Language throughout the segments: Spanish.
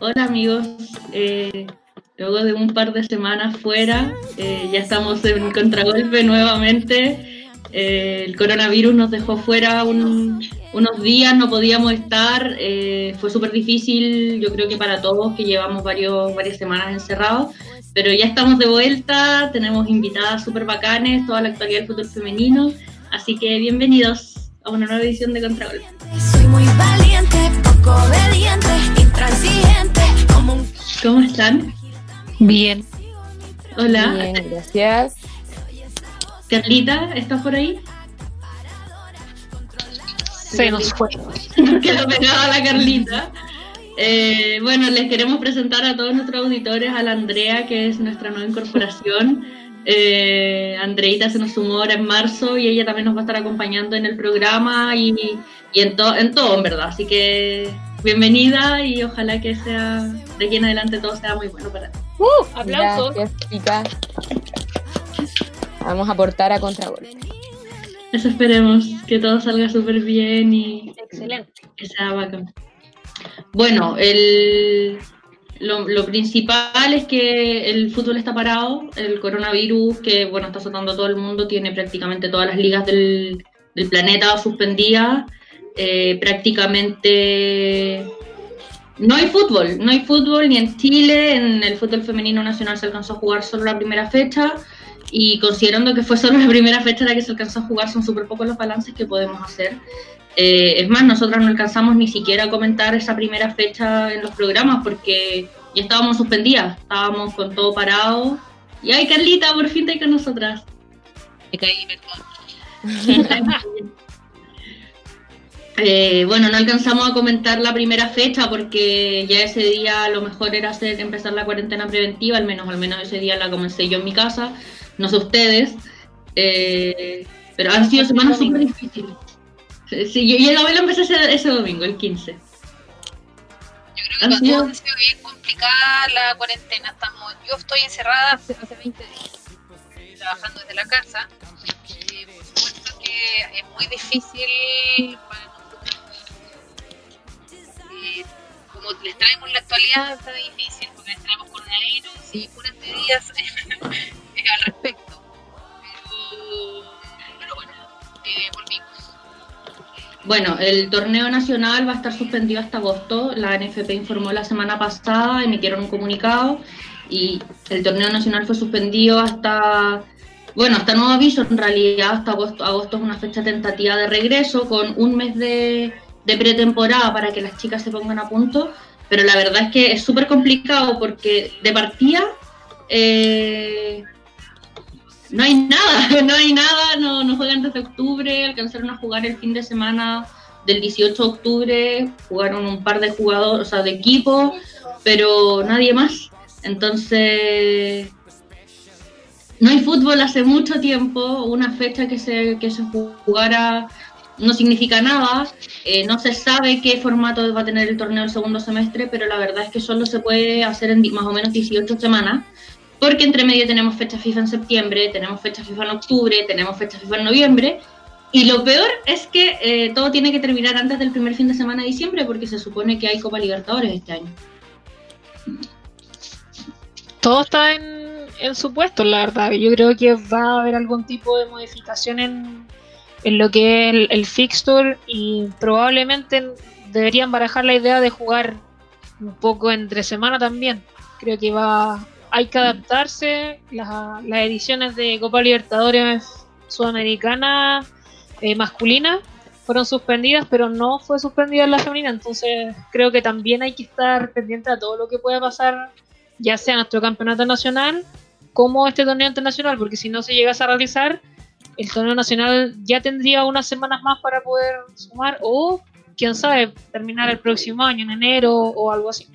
Hola amigos, eh, luego de un par de semanas fuera, eh, ya estamos en contragolpe nuevamente. Eh, el coronavirus nos dejó fuera unos días, no podíamos estar, fue súper difícil, yo creo que para todos que llevamos varios, varias semanas encerrados, pero ya estamos de vuelta, tenemos invitadas súper bacanes, toda la actualidad del fútbol femenino, así que bienvenidos a una nueva edición de Contragolpe. Soy muy valiente, poco obediente, un... ¿Cómo están? Bien. Hola. Bien, gracias. Carlita, ¿estás por ahí? Se nos fue. Quedó pegada la Carlita. Eh, bueno, les queremos presentar a todos nuestros auditores a la Andrea, que es nuestra nueva incorporación. Eh, Andreita se nos sumó ahora en marzo y ella también nos va a estar acompañando en el programa y, y en, to- en todo, en verdad. Así que bienvenida y ojalá que sea de aquí en adelante todo sea muy bueno para ti. ¡Uh! ¡Aplausos! Gracias, chicas. Vamos a aportar a contragolpe. Eso esperemos, que todo salga súper bien y Excelente. que sea bacán. Bueno, el, lo, lo principal es que el fútbol está parado, el coronavirus que bueno está azotando a todo el mundo, tiene prácticamente todas las ligas del, del planeta suspendidas, eh, prácticamente no hay fútbol, no hay fútbol ni en Chile, en el fútbol femenino nacional se alcanzó a jugar solo la primera fecha y considerando que fue solo la primera fecha la que se alcanzó a jugar, son súper pocos los balances que podemos hacer. Eh, es más, nosotras no alcanzamos ni siquiera a comentar esa primera fecha en los programas porque ya estábamos suspendidas, estábamos con todo parado. Y ay, Carlita, por fin está con nosotras. Me caí, perdón. Eh, bueno, no alcanzamos a comentar la primera fecha porque ya ese día lo mejor era hacer, empezar la cuarentena preventiva, al menos, al menos ese día la comencé yo en mi casa, no sé ustedes, eh, pero han sido semanas súper difíciles. Sí, yo, yo la la empecé ese, ese domingo, el 15. Yo creo que Ha sido- bien complicada la cuarentena. Estamos, yo estoy encerrada hace, hace 20 días, trabajando desde la casa. Por supuesto que es muy difícil para. Como les traemos la actualidad, está difícil, porque les traemos coronavirus y puras medidas eh, al respecto. Pero, pero bueno, eh, volvimos. Bueno, el torneo nacional va a estar suspendido hasta agosto. La NFP informó la semana pasada, emitieron un comunicado y el torneo nacional fue suspendido hasta, bueno, hasta nuevo aviso, en realidad hasta agosto. Agosto es una fecha tentativa de regreso con un mes de, de pretemporada para que las chicas se pongan a punto. Pero la verdad es que es súper complicado porque de partida eh, no hay nada, no hay nada, no, no juegan desde octubre, alcanzaron a jugar el fin de semana del 18 de octubre, jugaron un par de jugadores, o sea, de equipo, pero nadie más. Entonces, no hay fútbol hace mucho tiempo, una fecha que se, que se jugara no significa nada, eh, no se sabe qué formato va a tener el torneo el segundo semestre, pero la verdad es que solo se puede hacer en más o menos 18 semanas. Porque entre medio tenemos fecha FIFA en septiembre, tenemos fecha FIFA en octubre, tenemos fecha FIFA en noviembre. Y lo peor es que eh, todo tiene que terminar antes del primer fin de semana de diciembre porque se supone que hay Copa Libertadores este año. Todo está en, en su puesto, la verdad. Yo creo que va a haber algún tipo de modificación en, en lo que es el, fixture y probablemente deberían barajar la idea de jugar un poco entre semana también. Creo que va hay que adaptarse. Las, las ediciones de Copa Libertadores Sudamericana eh, masculina fueron suspendidas, pero no fue suspendida la femenina. Entonces creo que también hay que estar pendiente a todo lo que pueda pasar ya sea nuestro campeonato nacional como este torneo internacional, porque si no se llegase a realizar, el torneo nacional ya tendría unas semanas más para poder sumar o, quién sabe, terminar el próximo año, en enero o algo así.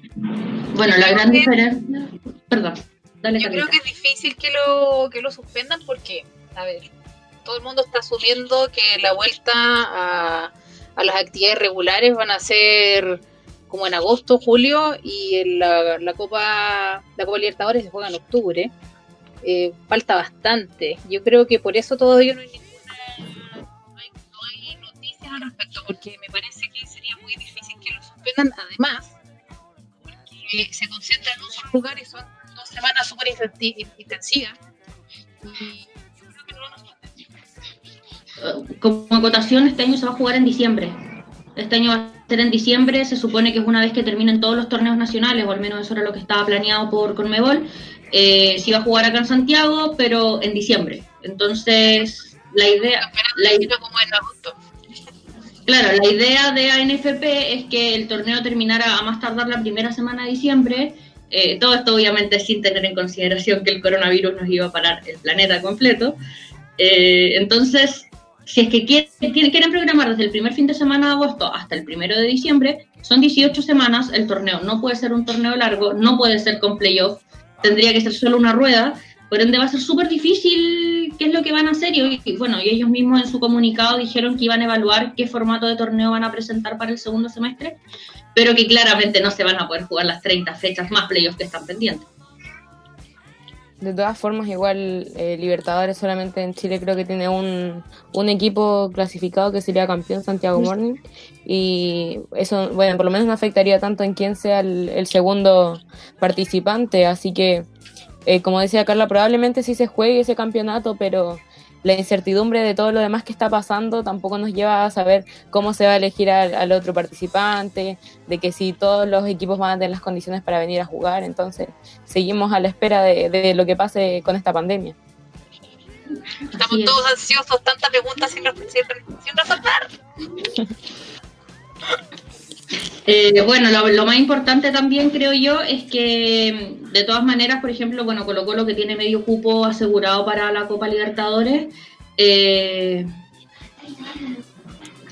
Bueno, la gran diferencia... Perdón, dale Yo creo que es difícil que lo, que lo suspendan porque, a ver, todo el mundo está asumiendo que la vuelta a, a las actividades regulares van a ser como en agosto, julio y en la, la Copa la Copa Libertadores se juega en octubre. Eh, falta bastante. Yo creo que por eso todavía no hay ninguna hay, no hay noticias al respecto porque me parece que sería muy difícil que lo suspendan. Además, porque se concentran en un solo lugar y son dos semanas súper intensi- intensivas. Y yo creo que no Eh, Como acotación, este año se va a jugar en diciembre. Este año va ser en diciembre, se supone que es una vez que terminen todos los torneos nacionales, o al menos eso era lo que estaba planeado por Conmebol. Eh, se iba a jugar acá en Santiago, pero en diciembre. Entonces, la idea, la idea como en agosto. Claro, la idea de ANFP es que el torneo terminara a más tardar la primera semana de diciembre. Eh, todo esto obviamente sin tener en consideración que el coronavirus nos iba a parar el planeta completo. Eh, entonces, si es que quieren, programar desde el primer fin de semana de agosto hasta el primero de diciembre, son 18 semanas, el torneo no puede ser un torneo largo, no puede ser con playoff, tendría que ser solo una rueda, por ende va a ser súper difícil qué es lo que van a hacer y, y bueno, y ellos mismos en su comunicado dijeron que iban a evaluar qué formato de torneo van a presentar para el segundo semestre, pero que claramente no se van a poder jugar las 30 fechas más playoffs que están pendientes. De todas formas, igual eh, Libertadores solamente en Chile creo que tiene un, un equipo clasificado que sería campeón Santiago Morning. Y eso, bueno, por lo menos no afectaría tanto en quién sea el, el segundo participante. Así que, eh, como decía Carla, probablemente sí se juegue ese campeonato, pero la incertidumbre de todo lo demás que está pasando tampoco nos lleva a saber cómo se va a elegir al, al otro participante, de que si todos los equipos van a tener las condiciones para venir a jugar. Entonces, seguimos a la espera de, de lo que pase con esta pandemia. Estamos es. todos ansiosos, tantas preguntas sin, sin, sin resolver. Eh, bueno, lo, lo más importante también creo yo es que de todas maneras, por ejemplo, bueno, Colo Colo que tiene medio cupo asegurado para la Copa Libertadores. eh,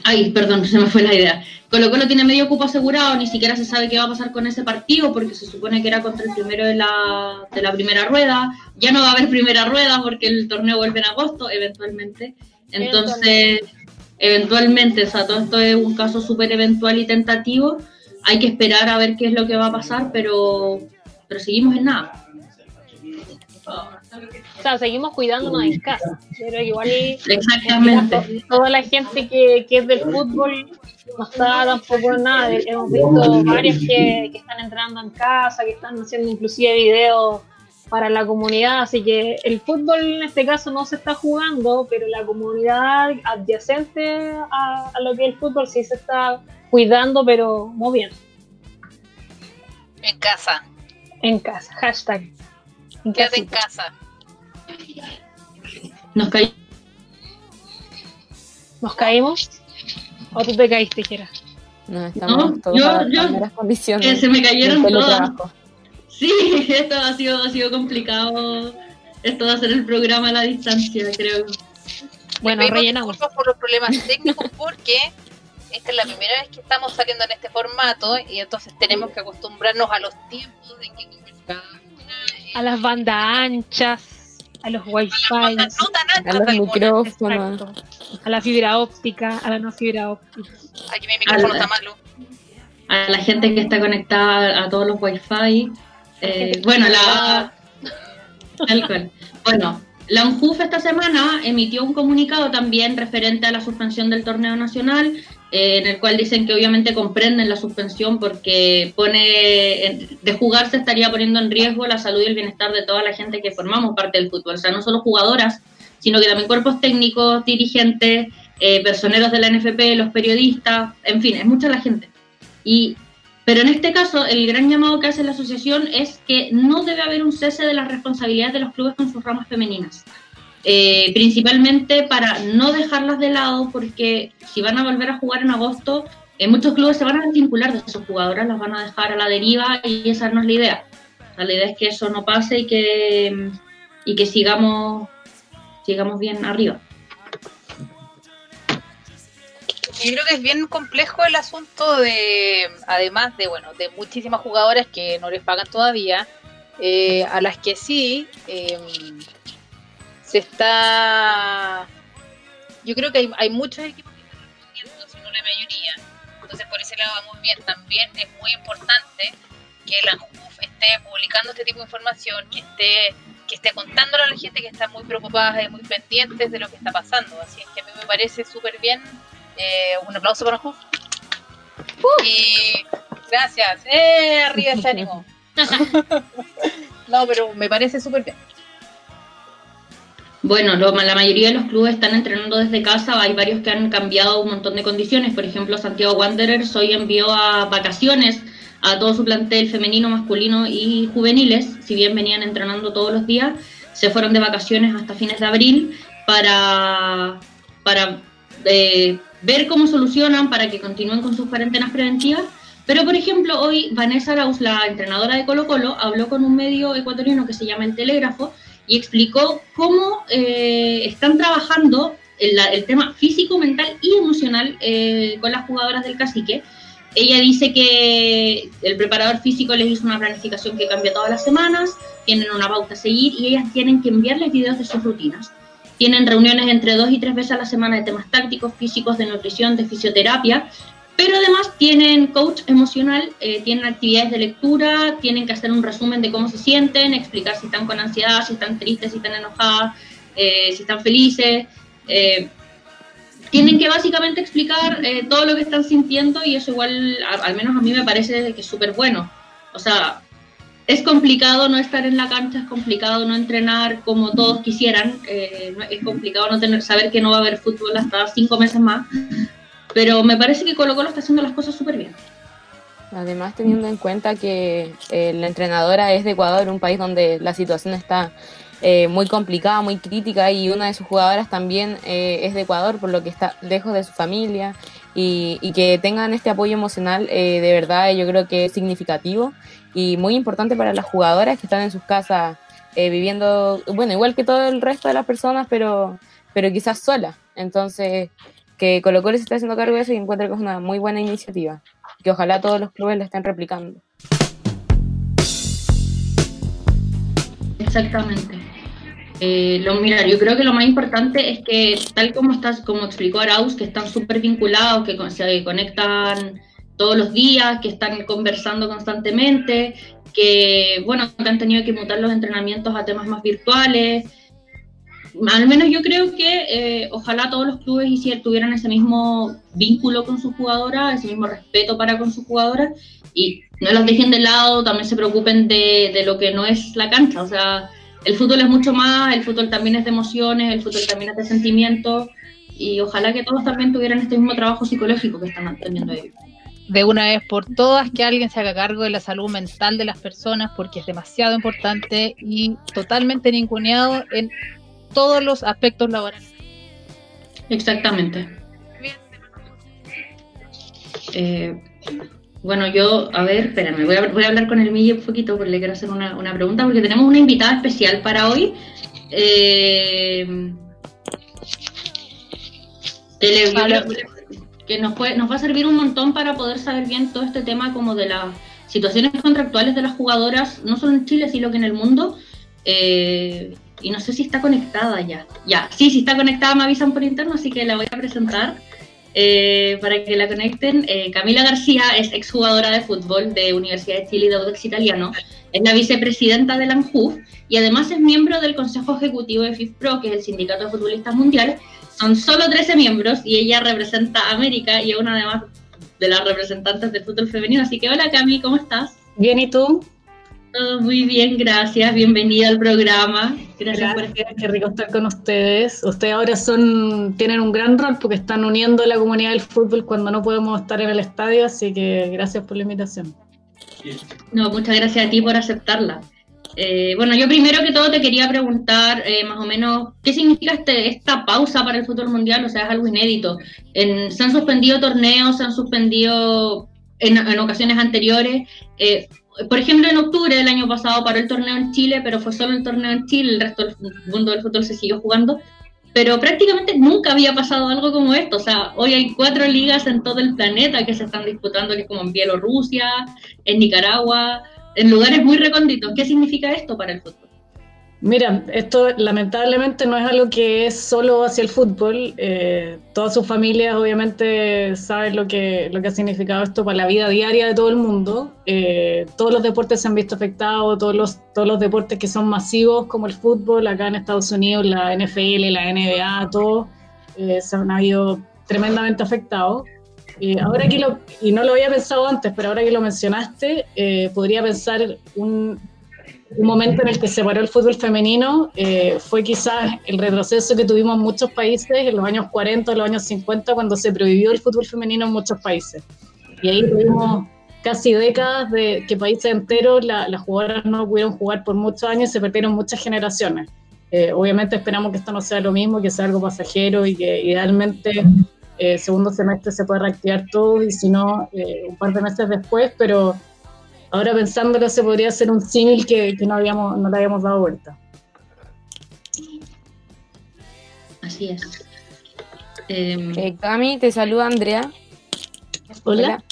Ay, perdón, se me fue la idea. Colo Colo tiene medio cupo asegurado, ni siquiera se sabe qué va a pasar con ese partido porque se supone que era contra el primero de la, de la primera rueda. Ya no va a haber primera rueda porque el torneo vuelve en agosto, eventualmente. Entonces, eventualmente, o sea, todo esto es un caso súper eventual y tentativo. Hay que esperar a ver qué es lo que va a pasar, pero, pero seguimos en nada. O sea, seguimos cuidándonos en casa. Pero igual Exactamente. to- toda la gente que, que es del fútbol no está tampoco en nada. Hemos visto varios que, que están entrando en casa, que están haciendo inclusive videos para la comunidad. Así que el fútbol en este caso no se está jugando, pero la comunidad adyacente a, a lo que es el fútbol sí se está cuidando, pero muy bien. En casa. En casa. Hashtag. En Quédate en casa. Nos cayó. ¿Nos caímos? ¿O tú te caíste, Jera? No, estamos No, todos yo- yo- primeras condiciones. que se me cayeron todas. Sí, esto ha sido, ha sido complicado. Esto de hacer el programa a la distancia, creo. Bueno, rellenamos. por los problemas técnicos porque esta es la primera vez que estamos saliendo en este formato y entonces tenemos que acostumbrarnos a los tiempos en que A las bandas anchas, a los wifi, bandas no tan A los micrófonos. exacto, a la fibra óptica, a la no fibra óptica. Aquí mi micrófono está malo. A la gente que está conectada a todos los wifi. Eh, bueno, la. Bueno, la UNJUF esta semana emitió un comunicado también referente a la suspensión del torneo nacional, eh, en el cual dicen que obviamente comprenden la suspensión porque pone de jugarse estaría poniendo en riesgo la salud y el bienestar de toda la gente que formamos parte del fútbol, o sea, no solo jugadoras, sino que también cuerpos técnicos, dirigentes, eh, personeros de la NFP, los periodistas, en fin, es mucha la gente. Y pero en este caso, el gran llamado que hace la asociación es que no debe haber un cese de las responsabilidades de los clubes con sus ramas femeninas. Eh, principalmente para no dejarlas de lado, porque si van a volver a jugar en agosto, eh, muchos clubes se van a desvincular de sus jugadoras, las van a dejar a la deriva y esa no es la idea. La idea es que eso no pase y que, y que sigamos, sigamos bien arriba. Yo creo que es bien complejo el asunto de, además de, bueno, de muchísimas jugadoras que no les pagan todavía, eh, a las que sí eh, se está... Yo creo que hay, hay muchos equipos que están respondiendo, si no la mayoría. Entonces por ese lado vamos bien. También es muy importante que la JUF esté publicando este tipo de información, que esté que esté contándole a la gente que está muy preocupada y muy pendientes de lo que está pasando. Así es que a mí me parece súper bien eh, un aplauso para Juf. Y gracias. ¡Eh! Arriba ese ánimo. no, pero me parece súper bien. Bueno, lo- la mayoría de los clubes están entrenando desde casa, hay varios que han cambiado un montón de condiciones, por ejemplo Santiago Wanderers hoy envió a vacaciones a todo su plantel femenino, masculino y juveniles, si bien venían entrenando todos los días, se fueron de vacaciones hasta fines de abril para, para eh, ver cómo solucionan, para que continúen con sus cuarentenas preventivas. Pero, por ejemplo, hoy Vanessa Arauz, la entrenadora de Colo Colo, habló con un medio ecuatoriano que se llama El Telégrafo y explicó cómo eh, están trabajando el, tema físico, mental y emocional eh, con las jugadoras del cacique. Ella dice que el preparador físico les hizo una planificación que cambia todas las semanas, tienen una pauta a seguir y ellas tienen que enviarles videos de sus rutinas. Tienen reuniones entre dos y tres veces a la semana de temas tácticos, físicos, de nutrición, de fisioterapia, pero además tienen coach emocional, eh, tienen actividades de lectura, tienen que hacer un resumen de cómo se sienten, explicar si están con ansiedad, si están tristes, si están enojadas, eh, si están felices. eh, tienen que básicamente explicar todo lo que están sintiendo y eso igual, al menos a mí me parece que es súper bueno. O sea, es complicado no estar en la cancha, es complicado no entrenar como todos quisieran, eh, es complicado no tener saber que no va a haber fútbol hasta cinco meses más, pero me parece que Colo Colo está haciendo las cosas súper bien. Además, teniendo en cuenta que eh, la entrenadora es de Ecuador, un país donde la situación está eh, muy complicada, muy crítica, y una de sus jugadoras también eh, es de Ecuador, por lo que está lejos de su familia, y, que tengan este apoyo emocional, eh, de verdad yo creo que es significativo y muy importante para las jugadoras que están en sus casas eh, viviendo, bueno, igual que todo el resto de las personas, pero, pero quizás sola. Entonces, que Colo Colo se está haciendo cargo de eso y encuentro que es una muy buena iniciativa que ojalá todos los clubes la estén replicando. Exactamente. Eh, lo, mira, yo creo que lo más importante es que, tal como estás, como explicó Arauz, que están súper vinculados, que se conectan todos los días, que están conversando constantemente, que, bueno, que han tenido que mutar los entrenamientos a temas más virtuales. Al menos yo creo que eh, ojalá todos los clubes hicier- tuvieran ese mismo vínculo con sus jugadoras, ese mismo respeto para con sus jugadoras y no las dejen de lado, también se preocupen de, de lo que no es la cancha. O sea, el fútbol es mucho más, el fútbol también es de emociones, el fútbol también es de sentimientos y ojalá que todos también tuvieran este mismo trabajo psicológico que están teniendo ellos. de una vez por todas que alguien se haga cargo de la salud mental de las personas porque es demasiado importante y totalmente ninguneado en todos los aspectos laborales. Exactamente. Eh, bueno, yo, a ver, espérame, voy a, voy a hablar con el Mille un poquito porque le quiero hacer una, una pregunta, porque tenemos una invitada especial para hoy. Eh, que, le- nos, puede, nos va a servir un montón para poder saber bien todo este tema como de las situaciones contractuales de las jugadoras, no solo en Chile, sino que en el mundo. Eh, y no sé si está conectada ya. Ya, sí, si está conectada me avisan por interno, así que la voy a presentar eh, para que la conecten. Eh, Camila García es exjugadora de fútbol de Universidad de Chile y de Audax Italiano. Es la vicepresidenta de la ANJUF y además es miembro del Consejo Ejecutivo de FIFPRO, que es el Sindicato de Futbolistas Mundiales. Son solo 13 miembros y ella representa a América y es una además de las representantes del fútbol femenino. Así que hola Cami, ¿cómo estás? Bien, ¿y tú? Todo muy bien, gracias. Bienvenida al programa. Gracias, por Gracias, qué rico estar con ustedes. Ustedes ahora son tienen un gran rol porque están uniendo a la comunidad del fútbol cuando no podemos estar en el estadio, así que gracias por la invitación. No, muchas gracias a ti por aceptarla. Eh, bueno, yo primero que todo te quería preguntar eh, más o menos qué significa este, esta pausa para el fútbol mundial, o sea, es algo inédito. En- se han suspendido torneos, se han suspendido en, en ocasiones anteriores. Eh, por ejemplo, en octubre del año pasado paró el torneo en Chile, pero fue solo el torneo en Chile, el resto del mundo del fútbol se siguió jugando. Pero prácticamente nunca había pasado algo como esto. O sea, hoy hay cuatro ligas en todo el planeta que se están disputando, que es como en Bielorrusia, en Nicaragua, en lugares muy recónditos. ¿Qué significa esto para el fútbol? Mira, esto lamentablemente no es algo que es solo hacia el fútbol. eh, todas sus familias obviamente saben lo que, lo que ha significado esto para la vida diaria de todo el mundo. Eh, todos los deportes se han visto afectados, todos los, todos los deportes que son masivos como el fútbol, acá en Estados Unidos, la NFL, la NBA, todos eh, se han habido tremendamente afectados. eh, ahora que y no lo había pensado antes, pero ahora que lo mencionaste, eh, podría pensar un, un momento en el que se paró el fútbol femenino eh, fue quizás el retroceso que tuvimos en muchos países en los años 40, los años 50, cuando se prohibió el fútbol femenino en muchos países. Y ahí tuvimos casi décadas de que países enteros la- las jugadoras no pudieron jugar por muchos años y se perdieron muchas generaciones. Eh, obviamente esperamos que esto no sea lo mismo, que sea algo pasajero y que idealmente eh, segundo semestre se pueda reactivar todo y si no, eh, un par de meses después, pero ahora pensándolo se podría hacer un símil que, que no, habíamos, no le habíamos dado vuelta. Así es. Em, Eh, Cami, te saluda Andrea. Hola.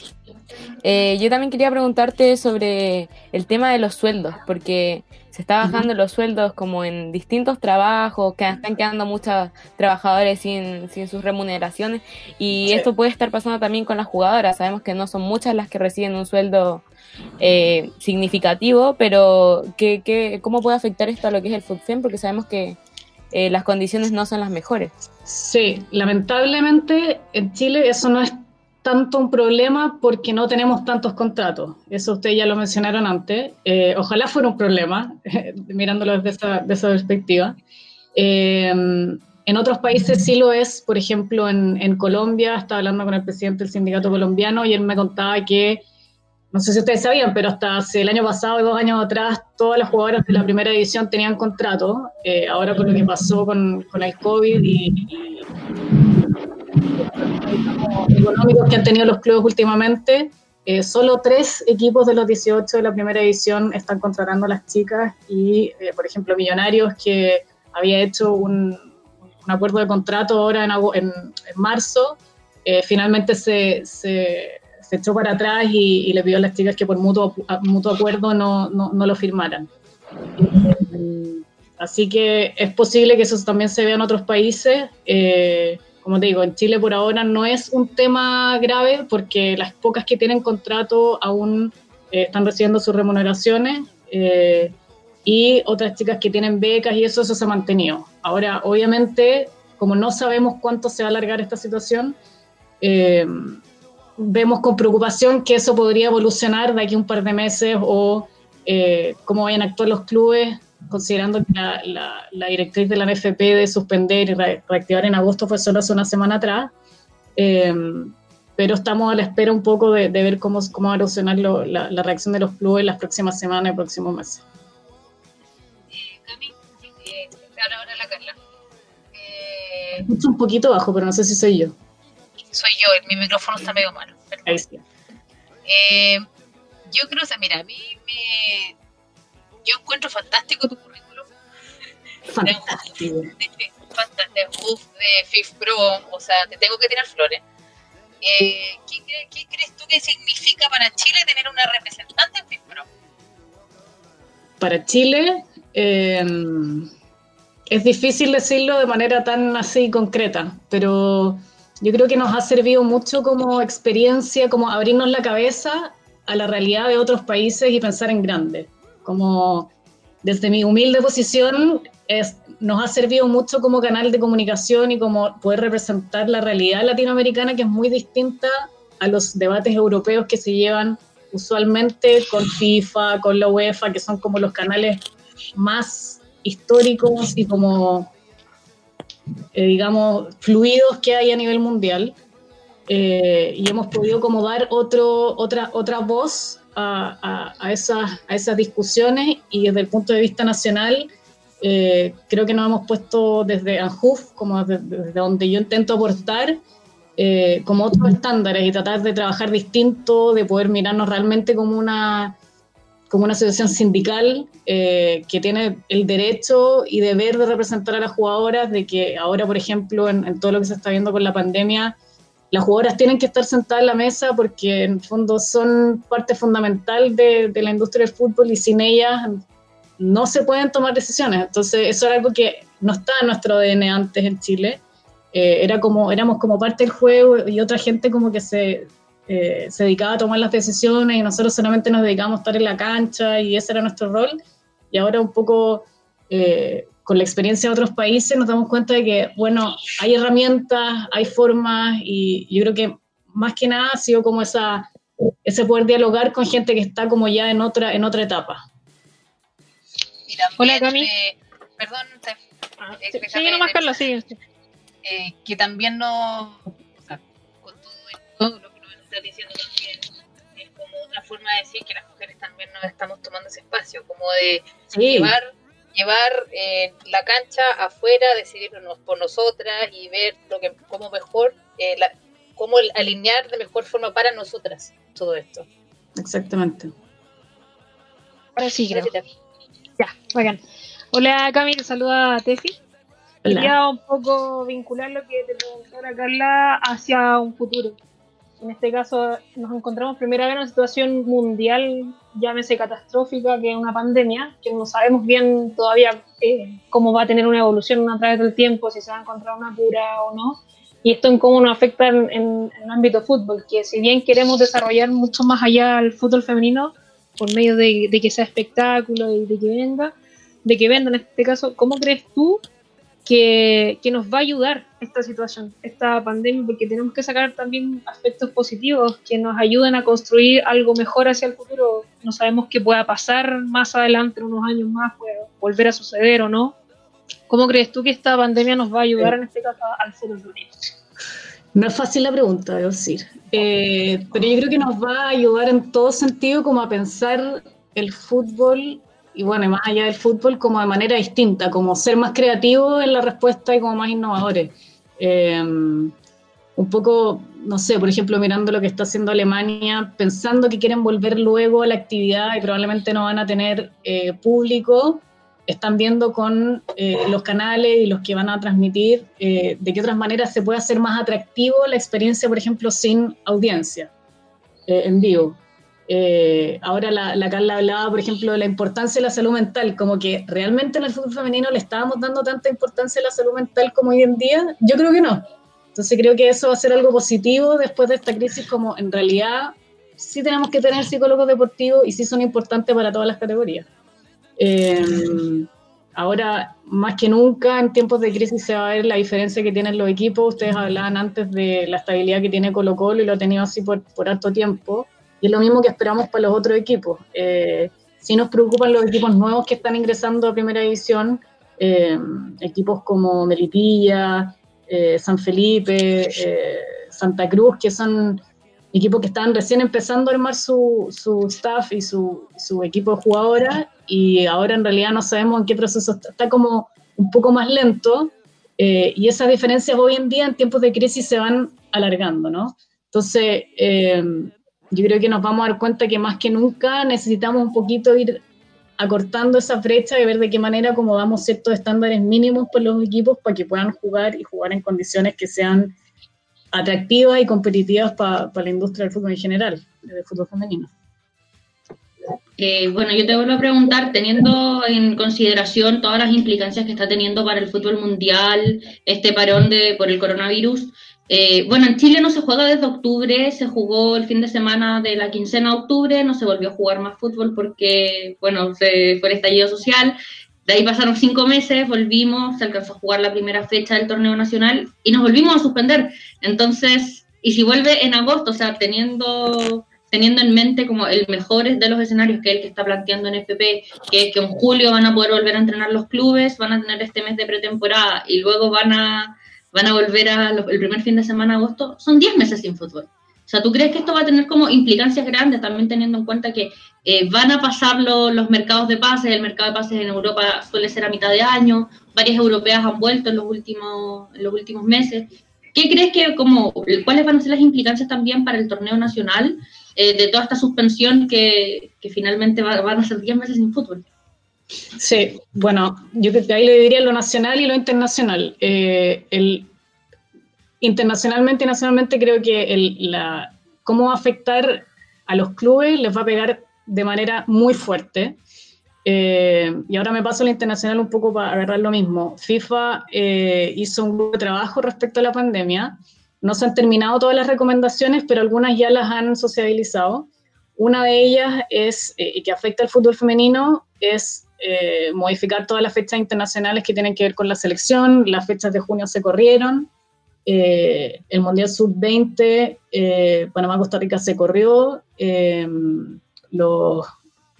Eh, yo también quería preguntarte sobre el tema de los sueldos, porque se está bajando los sueldos como en distintos trabajos, que están quedando muchos trabajadores sin, sin sus remuneraciones, y Sí. esto puede estar pasando también con las jugadoras. Sabemos que no son muchas las que reciben un sueldo eh, significativo, pero ¿qué, qué, ¿cómo puede afectar esto a lo que es el FUTFEM? Porque sabemos que eh, las condiciones no son las mejores. Sí, lamentablemente en Chile eso no es tanto un problema porque no tenemos tantos contratos. Eso ustedes ya lo mencionaron antes. Eh, ojalá fuera un problema, mirándolo desde esa, de esa perspectiva. Eh, en otros países sí lo es. Por ejemplo, en, en Colombia, estaba hablando con el presidente del sindicato colombiano y él me contaba que, no sé si ustedes sabían, pero hasta hace el año pasado y dos años atrás, todas las jugadoras de la primera división tenían contrato. Eh, ahora con lo que pasó con, con el COVID y, y económicos que han tenido los clubes últimamente, eh, solo tres equipos de los 18 de la primera división están contratando a las chicas y, eh, por ejemplo, Millonarios, que había hecho un, un acuerdo de contrato ahora en, en, en marzo, eh, finalmente se, se, se echó para atrás y, y le pidió a las chicas que por mutuo, mutuo acuerdo no, no, no lo firmaran. Así que es posible que eso también se vea en otros países. Eh, como te digo, en Chile por ahora no es un tema grave porque las pocas que tienen contrato aún eh, están recibiendo sus remuneraciones eh, y otras chicas que tienen becas y eso, eso se ha mantenido. Ahora, obviamente, como no sabemos cuánto se va a alargar esta situación, eh, vemos con preocupación que eso podría evolucionar de aquí a un par de meses o eh, cómo vayan a actuar los clubes, considerando que la, la- la directriz de la NFP de suspender y re- reactivar en agosto fue solo hace una semana atrás. Eh, pero estamos a la espera un poco de, de ver cómo, cómo va a evolucionar lo- la, la reacción de los clubes las próximas semanas y próximos meses. Eh, Cami, eh, ahora la Carla. Eh, un poquito bajo, pero no sé si soy yo. soy yo, mi micrófono está medio malo. Ahí sí. Eh, yo creo, o sea, mira, a mí me. Yo encuentro fantástico tu currículum. Fantástico. De, de, fanta- de, uf, de FIF Pro, o sea, te tengo que tirar flores. Eh, ¿qué, cre- qué crees tú que significa para Chile tener una representante en FIF Pro? para Chile eh, es difícil decirlo de manera tan así concreta, pero yo creo que nos ha servido mucho como experiencia, como abrirnos la cabeza a la realidad de otros países y pensar en grande. Como desde mi humilde posición es, nos ha servido mucho como canal de comunicación y como poder representar la realidad latinoamericana que es muy distinta a los debates europeos que se llevan usualmente con FIFA, con la UEFA, que son como los canales más históricos y como, eh, digamos, fluidos que hay a nivel mundial. Eh, y hemos podido como dar otro, otra, otra voz a, a- a esas, a esas discusiones y desde el punto de vista nacional, eh, creo que nos hemos puesto desde ANJUF, como desde, donde yo intento aportar, eh, como otros estándares y tratar de trabajar distinto, de poder mirarnos realmente como una, como una asociación sindical eh, que tiene el derecho y deber de representar a las jugadoras, de que ahora, por ejemplo, en, en todo lo que se está viendo con la pandemia, las jugadoras tienen que estar sentadas en la mesa porque en el fondo son parte fundamental de, la industria del fútbol y sin ellas no se pueden tomar decisiones. Entonces, eso era algo que no estaba en nuestro ADN antes en Chile. Eh, era como, éramos como parte del juego y otra gente como que se, eh, se dedicaba a tomar las decisiones y nosotros solamente nos dedicábamos a estar en la cancha y ese era nuestro rol. Y ahora un poco eh, con la experiencia de otros países nos damos cuenta de que, bueno, hay herramientas, hay formas y yo creo que más que nada ha sido como esa, ese poder dialogar con gente que está como ya en otra, en otra etapa. Y también, Hola, Cami. eh, perdón, Steph, Ah, Eh, sí, sigue nomás. Carla, sigue. eh, que también no, o sea, con todo, todo lo que nos estás diciendo también, es como una forma de decir que las mujeres también nos estamos tomando ese espacio, como de Sí, llevar, llevar eh, la cancha afuera, decidirnos por nosotras y ver lo que, cómo mejor, eh, la- cómo el- alinear de mejor forma para nosotras todo esto. exactamente. Ahora sí, creo. Gracias. Ya, bacán. Hola, Cami, te saluda Tefi. Hola. Quería un poco vincular lo que te preguntaba Carla hacia un futuro. En este caso, nos encontramos primera vez en una situación mundial, llámese catastrófica, que es una pandemia, que no sabemos bien todavía eh, cómo va a tener una evolución a través del tiempo, si se va a encontrar una cura o no. Y esto en cómo nos afecta en, el ámbito fútbol, que si bien queremos desarrollar mucho más allá el fútbol femenino, por medio de, que sea espectáculo de que venga, de que venda en este caso, ¿cómo crees tú que, que nos va a ayudar esta situación, esta pandemia? Porque tenemos que sacar también aspectos positivos que nos ayuden a construir algo mejor hacia el futuro. No sabemos qué pueda pasar más adelante, unos años más, puede volver a suceder o no. ¿Cómo crees tú que esta pandemia nos va a ayudar en este caso al femenino? No es fácil la pregunta, debo decir. Eh, pero yo creo que nos va a ayudar en todo sentido como a pensar el fútbol, y bueno, más allá del fútbol, como de manera distinta, como ser más creativos en la respuesta y como más innovadores. Eh, un poco, no sé, por ejemplo, mirando lo que está haciendo Alemania, pensando que quieren volver luego a la actividad y probablemente no van a tener eh, público, están viendo con eh, los canales y los que van a transmitir eh, de qué otras maneras se puede hacer más atractivo la experiencia, por ejemplo, sin audiencia eh, en vivo. Eh, ahora la, la Carla hablaba, por ejemplo, de la importancia de la salud mental, como que realmente en el fútbol femenino le estábamos dando tanta importancia a la salud mental como hoy en día. Yo creo que no. Entonces creo que eso va a ser algo positivo después de esta crisis, como en realidad sí tenemos que tener psicólogos deportivos y sí son importantes para todas las categorías. Eh, ahora, más que nunca, en tiempos de crisis se va a ver la diferencia que tienen los equipos. Ustedes hablaban antes de la estabilidad que tiene Colo Colo y lo ha tenido así por, por harto tiempo. Y es lo mismo que esperamos para los otros equipos. Eh, sí nos preocupan los equipos nuevos que están ingresando a Primera División, eh, equipos como Melipilla, eh, San Felipe, eh, Santa Cruz, que son equipos que están recién empezando a armar su, su staff y su, su equipo de jugadoras y ahora en realidad no sabemos en qué proceso está, está como un poco más lento eh, y esas diferencias hoy en día en tiempos de crisis se van alargando, ¿no? Entonces, yo creo que nos vamos a dar cuenta que más que nunca necesitamos un poquito ir acortando esa brecha y ver de qué manera acomodamos ciertos estándares mínimos por los equipos para que puedan jugar y jugar en condiciones que sean atractivas y competitivas para la industria del fútbol en general, del fútbol femenino. Eh, bueno, yo te vuelvo a preguntar, teniendo en consideración todas las implicancias que está teniendo para el fútbol mundial este parón de, por el coronavirus, eh, bueno, en Chile no se juega desde octubre, se jugó el fin de semana de la quincena de octubre, no se volvió a jugar más fútbol porque, bueno, se fue el estallido social, de ahí pasaron cinco meses, volvimos, se alcanzó a jugar la primera fecha del torneo nacional y nos volvimos a suspender. Entonces, y si vuelve en agosto, o sea, teniendo teniendo en mente como el mejor de los escenarios que es el que está planteando en FP, que es que en julio van a poder volver a entrenar los clubes, van a tener este mes de pretemporada y luego van a, van a volver a los- el primer fin de semana agosto, son 10 meses sin fútbol. O sea, ¿tú crees que esto va a tener como implicancias grandes, también teniendo en cuenta que eh, van a pasar lo- los mercados de pases, el mercado de pases en Europa suele ser a mitad de año, varias europeas han vuelto en los últimos, en los últimos meses. ¿Qué crees que como, cuáles van a ser las implicancias también para el torneo nacional eh, de toda esta suspensión que, que finalmente va- van a ser 10 meses sin fútbol? Sí, bueno, yo ahí le diría lo nacional y lo internacional. Eh, el, internacionalmente y nacionalmente creo que el, la, cómo va a afectar a los clubes les va a pegar de manera muy fuerte. Eh, y ahora me paso a lo internacional un poco para agarrar lo mismo. FIFA eh, hizo un grupo de trabajo respecto a la pandemia. No se han terminado todas las recomendaciones, pero algunas ya las han sociabilizado. Una de ellas es, eh, que afecta al fútbol femenino, es eh, modificar todas las fechas internacionales que tienen que ver con la selección. Las fechas de junio se corrieron. eh, el Mundial Sub-20, eh, Panamá-Costa Rica se corrió, eh, los,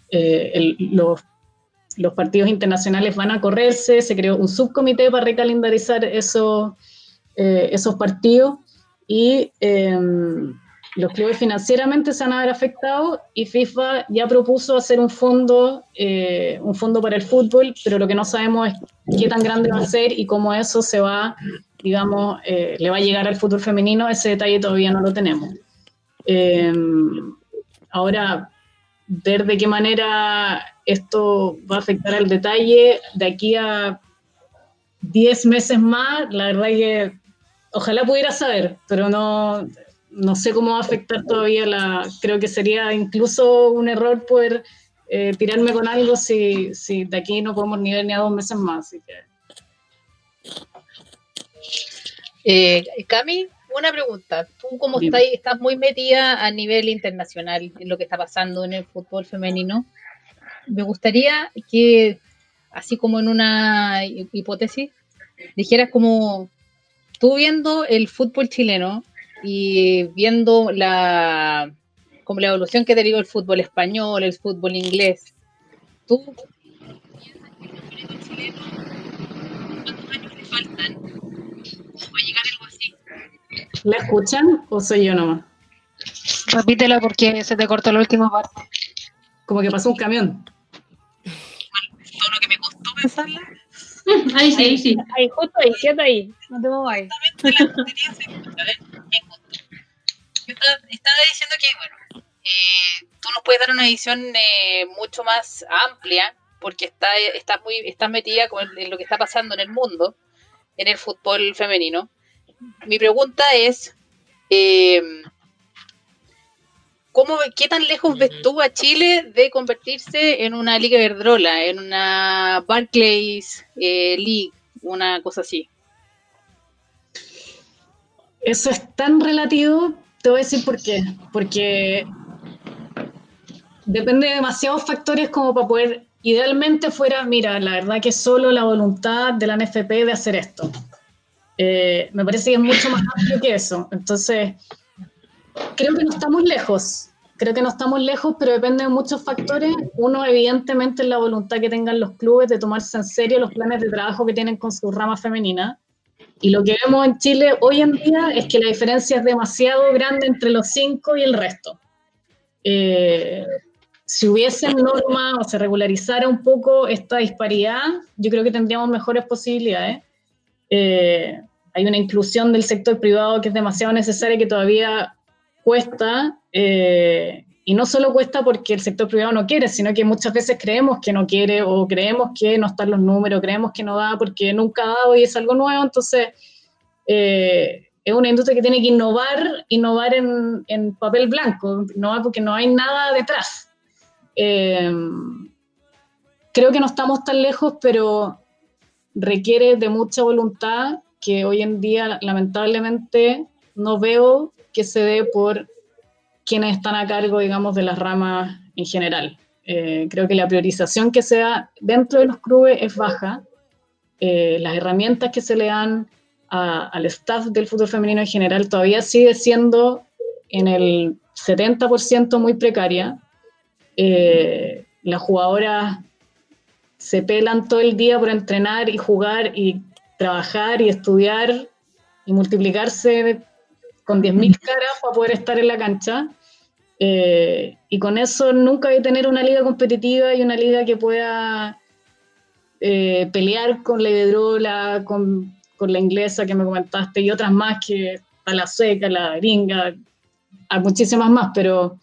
el- los, los partidos internacionales van a correrse, se creó un subcomité para recalendarizar esos, esos partidos y los clubes financieramente se van a ver afectados y FIFA ya propuso hacer un fondo, eh, un fondo para el fútbol, pero lo que no sabemos es qué tan grande va a ser y cómo eso se va, digamos, eh, le va a llegar al fútbol femenino, ese detalle todavía no lo tenemos. Eh, ahora, ver de qué manera esto va a afectar al detalle de aquí a 10 meses más, la verdad que ojalá pudiera saber, pero no, no sé cómo va a afectar todavía la... Creo que sería incluso un error poder eh, tirarme con algo si, si de aquí no podemos ni ver ni a dos meses más. Así que Eh, Cami, una pregunta. Tú como estás, estás muy metida a nivel internacional en lo que está pasando en el fútbol femenino, me gustaría que, así como en una hi- hipótesis, dijeras como tú viendo el fútbol chileno y viendo la como la evolución que derivó el fútbol español, el fútbol inglés, tú piensas que el fútbol chileno, ¿cuántos años le faltan? ¿Cómo va a llegar algo así? ¿La escuchan o soy yo nomás? Repítela porque se te cortó la última parte. Como que pasó un camión. todo lo que me costó pensarla, Ahí sí, ahí sí. Ahí, justo ahí, quédate ahí. No te muevas. justamente la tontería se escucha, ¿ves? Bien justo. Yo estaba, estaba diciendo que, bueno, eh, tú nos puedes dar una visión eh, mucho más amplia, porque está, estás muy, estás metida con en lo que está pasando en el mundo, en el fútbol femenino. Mi pregunta es, eh, ¿cómo, ¿qué tan lejos ves tú a Chile de convertirse en una Liga Verdrola, en una Barclays eh, League, una cosa así? Eso es tan relativo, te voy a decir por qué. Porque depende de demasiados factores como para poder, idealmente fuera, mira, la verdad que solo la voluntad de la NFP de hacer esto. Eh, me parece que es mucho más amplio que eso. Entonces, creo que no estamos lejos. Creo que no estamos lejos, pero depende de muchos factores. Uno, evidentemente, es la voluntad que tengan los clubes de tomarse en serio los planes de trabajo que tienen con su rama femenina. Y lo que vemos en Chile hoy en día es que la diferencia es demasiado grande entre los cinco y el resto. Eh, si hubiesen normas o se regularizara un poco esta disparidad, yo creo que tendríamos mejores posibilidades. Eh, hay una inclusión del sector privado que es demasiado necesaria y que todavía cuesta, eh, y no solo cuesta porque el sector privado no quiere, sino que muchas veces creemos que no quiere o creemos que no están los números, creemos que no da porque nunca ha dado y es algo nuevo, entonces eh, es una industria que tiene que innovar, innovar en, en papel blanco, innovar porque no hay nada detrás. Eh, creo que no estamos tan lejos, pero requiere de mucha voluntad que hoy en día lamentablemente no veo que se dé por quienes están a cargo, digamos, de las ramas en general. Eh, creo que la priorización que se da dentro de los clubes es baja. Eh, las herramientas que se le dan al staff del fútbol femenino en general todavía sigue siendo en el 70% muy precaria. Eh, las jugadoras se pelan todo el día por entrenar y jugar y trabajar y estudiar y multiplicarse con 10.000 caras para poder estar en la cancha. Eh, y con eso nunca voy a tener una liga competitiva y una liga que pueda eh, pelear con la Iberdrola, con, con la inglesa que me comentaste y otras más que a la sueca, la gringa, a muchísimas más, pero,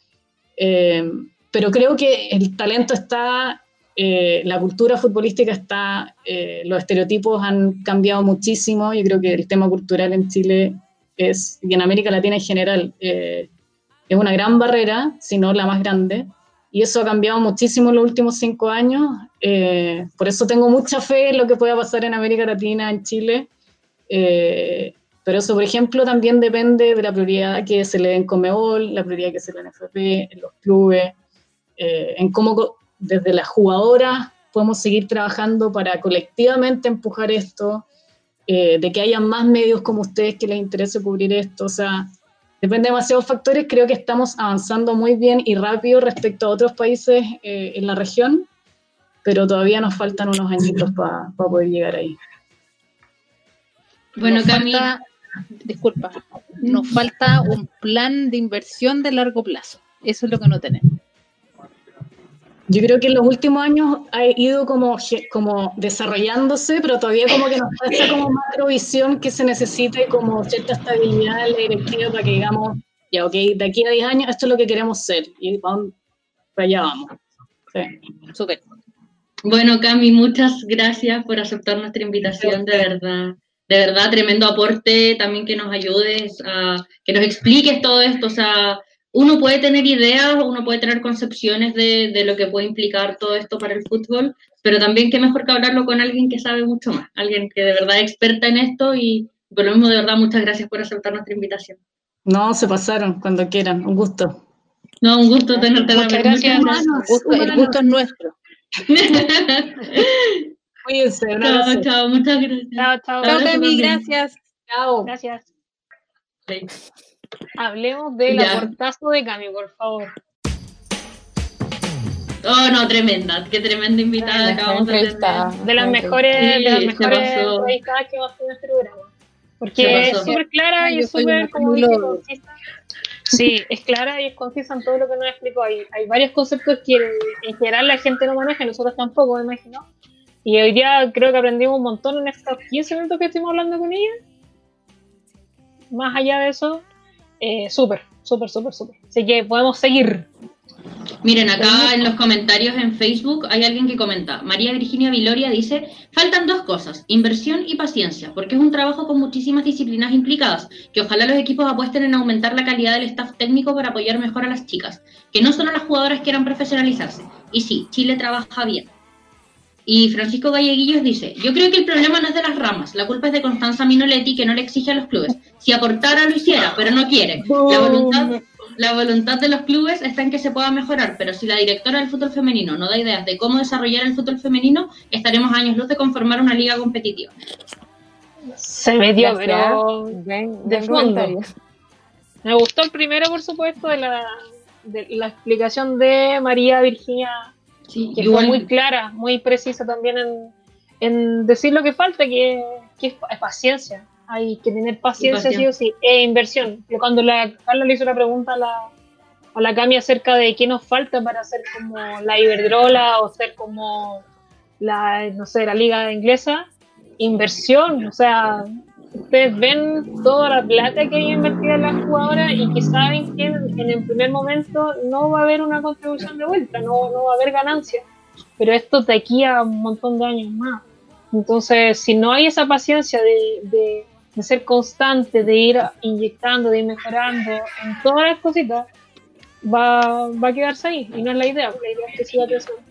eh, pero creo que el talento está, eh, la cultura futbolística está, eh, los estereotipos han cambiado muchísimo, yo creo que el tema cultural en Chile es, y en América Latina en general, eh, es una gran barrera, si no la más grande, y eso ha cambiado muchísimo en los últimos cinco años. eh, por eso tengo mucha fe en lo que pueda pasar en América Latina, en Chile. eh, pero eso, por ejemplo, también depende de la prioridad que se le dé en Comebol, la prioridad que se le dé en FP, en los clubes, eh, en cómo desde las jugadoras podemos seguir trabajando para colectivamente empujar esto. Eh, de que haya más medios como ustedes que les interese cubrir esto. O sea, depende de demasiados factores. Creo que estamos avanzando muy bien y rápido respecto a otros países eh, en la región, pero todavía nos faltan unos añitos para poder llegar ahí. Bueno, Nos Cami, falta- disculpa, nos falta un plan de inversión de largo plazo. Eso es lo que no tenemos. Yo creo que en los últimos años ha ido como, como desarrollándose, pero todavía como que nos falta como macrovisión que se necesite como cierta estabilidad en la directiva para que digamos, ya ok, de aquí a 10 años esto es lo que queremos ser y vamos, para allá vamos. Sí. Súper. Bueno, Cami, muchas gracias por aceptar nuestra invitación, de verdad. De verdad, tremendo aporte, también que nos ayudes, a, que nos expliques todo esto. O sea, uno puede tener ideas, uno puede tener concepciones de, de lo que puede implicar todo esto para el fútbol, pero también qué mejor que hablarlo con alguien que sabe mucho más, alguien que de verdad es experta en esto y por lo mismo, de verdad, muchas gracias por aceptar nuestra invitación. No, se pasaron cuando quieran, un gusto. No, un gusto tenerte Muchas Cami. gracias. El gusto, el gusto es nuestro. Cuídense, un chao, abrazo. chao, muchas gracias. Chao, chao. Chao, Cami, gracias. Chao. Gracias. Sí. Hablemos del Ya. aportazo de Cami, por favor. Oh, no, tremenda, qué tremenda invitada acabamos de tener. De las Mejor mejores, de las mejores entrevistadas que hemos tenido en este programa. Porque es súper clara y súper, como dije, concisa. Sí, es clara y es concisa en todo lo que nos explicó. Hay, hay varios conceptos que en general la gente no maneja, nosotros tampoco, me imagino. Y hoy día creo que aprendimos un montón en estos 15 minutos que estuvimos hablando con ella. Más allá de eso, eh, súper, súper, súper, súper. Así que podemos seguir. Miren, acá en los comentarios en Facebook hay alguien que comenta. María Virginia Viloria dice, faltan dos cosas, inversión y paciencia, porque es un trabajo con muchísimas disciplinas implicadas, que ojalá los equipos apuesten en aumentar la calidad del staff técnico para apoyar mejor a las chicas, que no solo las jugadoras quieran profesionalizarse. Y sí, Chile trabaja bien. Y Francisco Galleguillos dice, yo creo que el problema no es de las ramas, la culpa es de Constanza Minoletti que no le exige a los clubes. Si aportara lo hiciera, pero no quiere. La voluntad, la voluntad de los clubes está en que se pueda mejorar, pero si la directora del fútbol femenino no da ideas de cómo desarrollar el fútbol femenino, estaremos a años luz de conformar una liga competitiva. Se metió, Gracias. pero de fondo. Me gustó el primero, por supuesto, de la, de la explicación de María Virginia, Sí, que igual- fue muy clara, muy precisa también en, en decir lo que falta, que, que es, pa- es paciencia. Hay que tener paciencia, sí o sí, e inversión. Yo cuando la Carla le hizo la pregunta a la, a la Cami acerca de qué nos falta para ser como la Iberdrola o ser como la, no sé, la liga inglesa, inversión, o sea, ustedes ven toda la plata que hay invertida en las jugadoras y que saben que en, el primer momento no va a haber una contribución de vuelta, no, no va a haber ganancia. Pero esto de aquí a un montón de años más. Entonces, si no hay esa paciencia de, de, de ser constante, de ir inyectando, de ir mejorando en todas las cositas, va, va a quedarse ahí. Y no es la idea, la idea es que siga creciendo.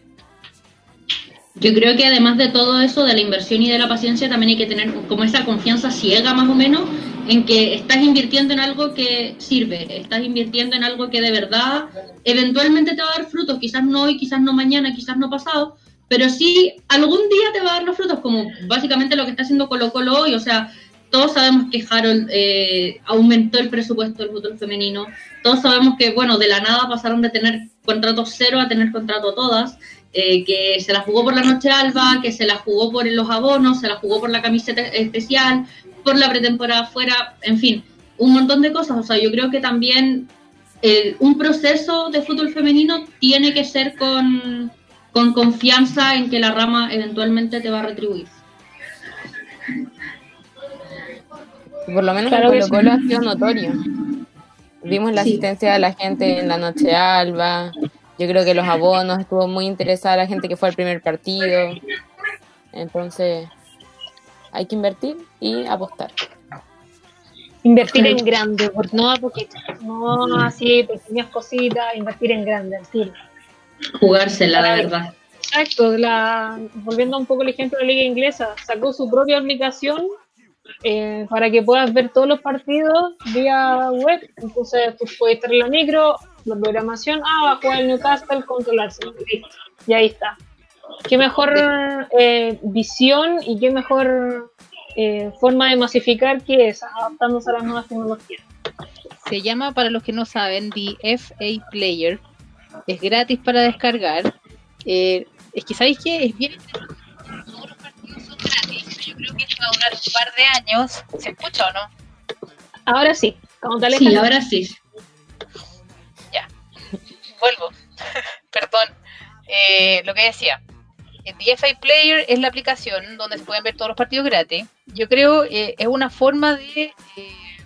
Yo creo que además de todo eso, de la inversión y de la paciencia, también hay que tener como esa confianza ciega más o menos en que estás invirtiendo en algo que sirve, estás invirtiendo en algo que de verdad eventualmente te va a dar frutos, quizás no hoy, quizás no mañana, quizás no pasado, pero sí algún día te va a dar los frutos, como básicamente lo que está haciendo Colo Colo hoy, o sea, todos sabemos que Harold eh, aumentó el presupuesto del fútbol femenino, todos sabemos que, bueno, de la nada pasaron de tener contrato cero a tener contrato todas, eh, que se la jugó por la noche alba, que se la jugó por los abonos, se la jugó por la camiseta especial, por la pretemporada fuera, en fin, un montón de cosas. O sea, yo creo que también eh, un proceso de fútbol femenino tiene que ser con, con confianza en que la rama eventualmente te va a retribuir. Por lo menos Claro Colo sí. Colo ha sido notorio. Vimos la Sí. asistencia de la gente en la noche alba. Yo creo que los abonos estuvo muy interesada la gente que fue al primer partido. Entonces, hay que invertir y apostar. Invertir en grande, por- no a poquito, no así pequeñas cositas, invertir en grande, al tiro. Jugársela, la verdad. Exacto, la, volviendo un poco al ejemplo de la liga inglesa, sacó su propia aplicación eh, para que puedas ver todos los partidos vía web. Entonces tú puedes estar en la micro, la programación, ah, va a jugar el Newcastle contra el Arsenal, listo, y ahí está. Qué mejor eh, visión y qué mejor eh, forma de masificar que es adaptándose a las nuevas tecnologías. Se llama, para los que no saben, The FA Player. Es gratis para descargar. Eh, es que, ¿sabéis qué? Es bien interesante. Todos los partidos son gratis. pero Yo creo que esto va a durar un par de años. ¿Se escucha o no? Ahora sí, como tal Sí, ahora sí. Vuelvo. Perdón. Eh, lo que decía. El DFI Player es la aplicación donde se pueden ver todos los partidos gratis. Yo creo eh, es una forma de, eh,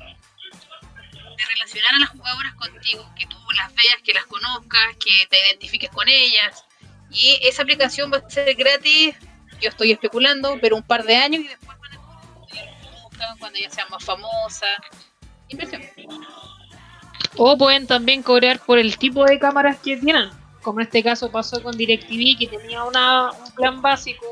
de relacionar a las jugadoras contigo, que tú las veas, que las conozcas, que te identifiques con ellas. Y esa aplicación va a ser gratis, yo estoy especulando, pero un par de años y después van a buscar cuando ya sean más famosas. Impresión. O pueden también cobrar por el tipo de cámaras que tienen. Como en este caso pasó con DirecTV, que tenía una, un plan básico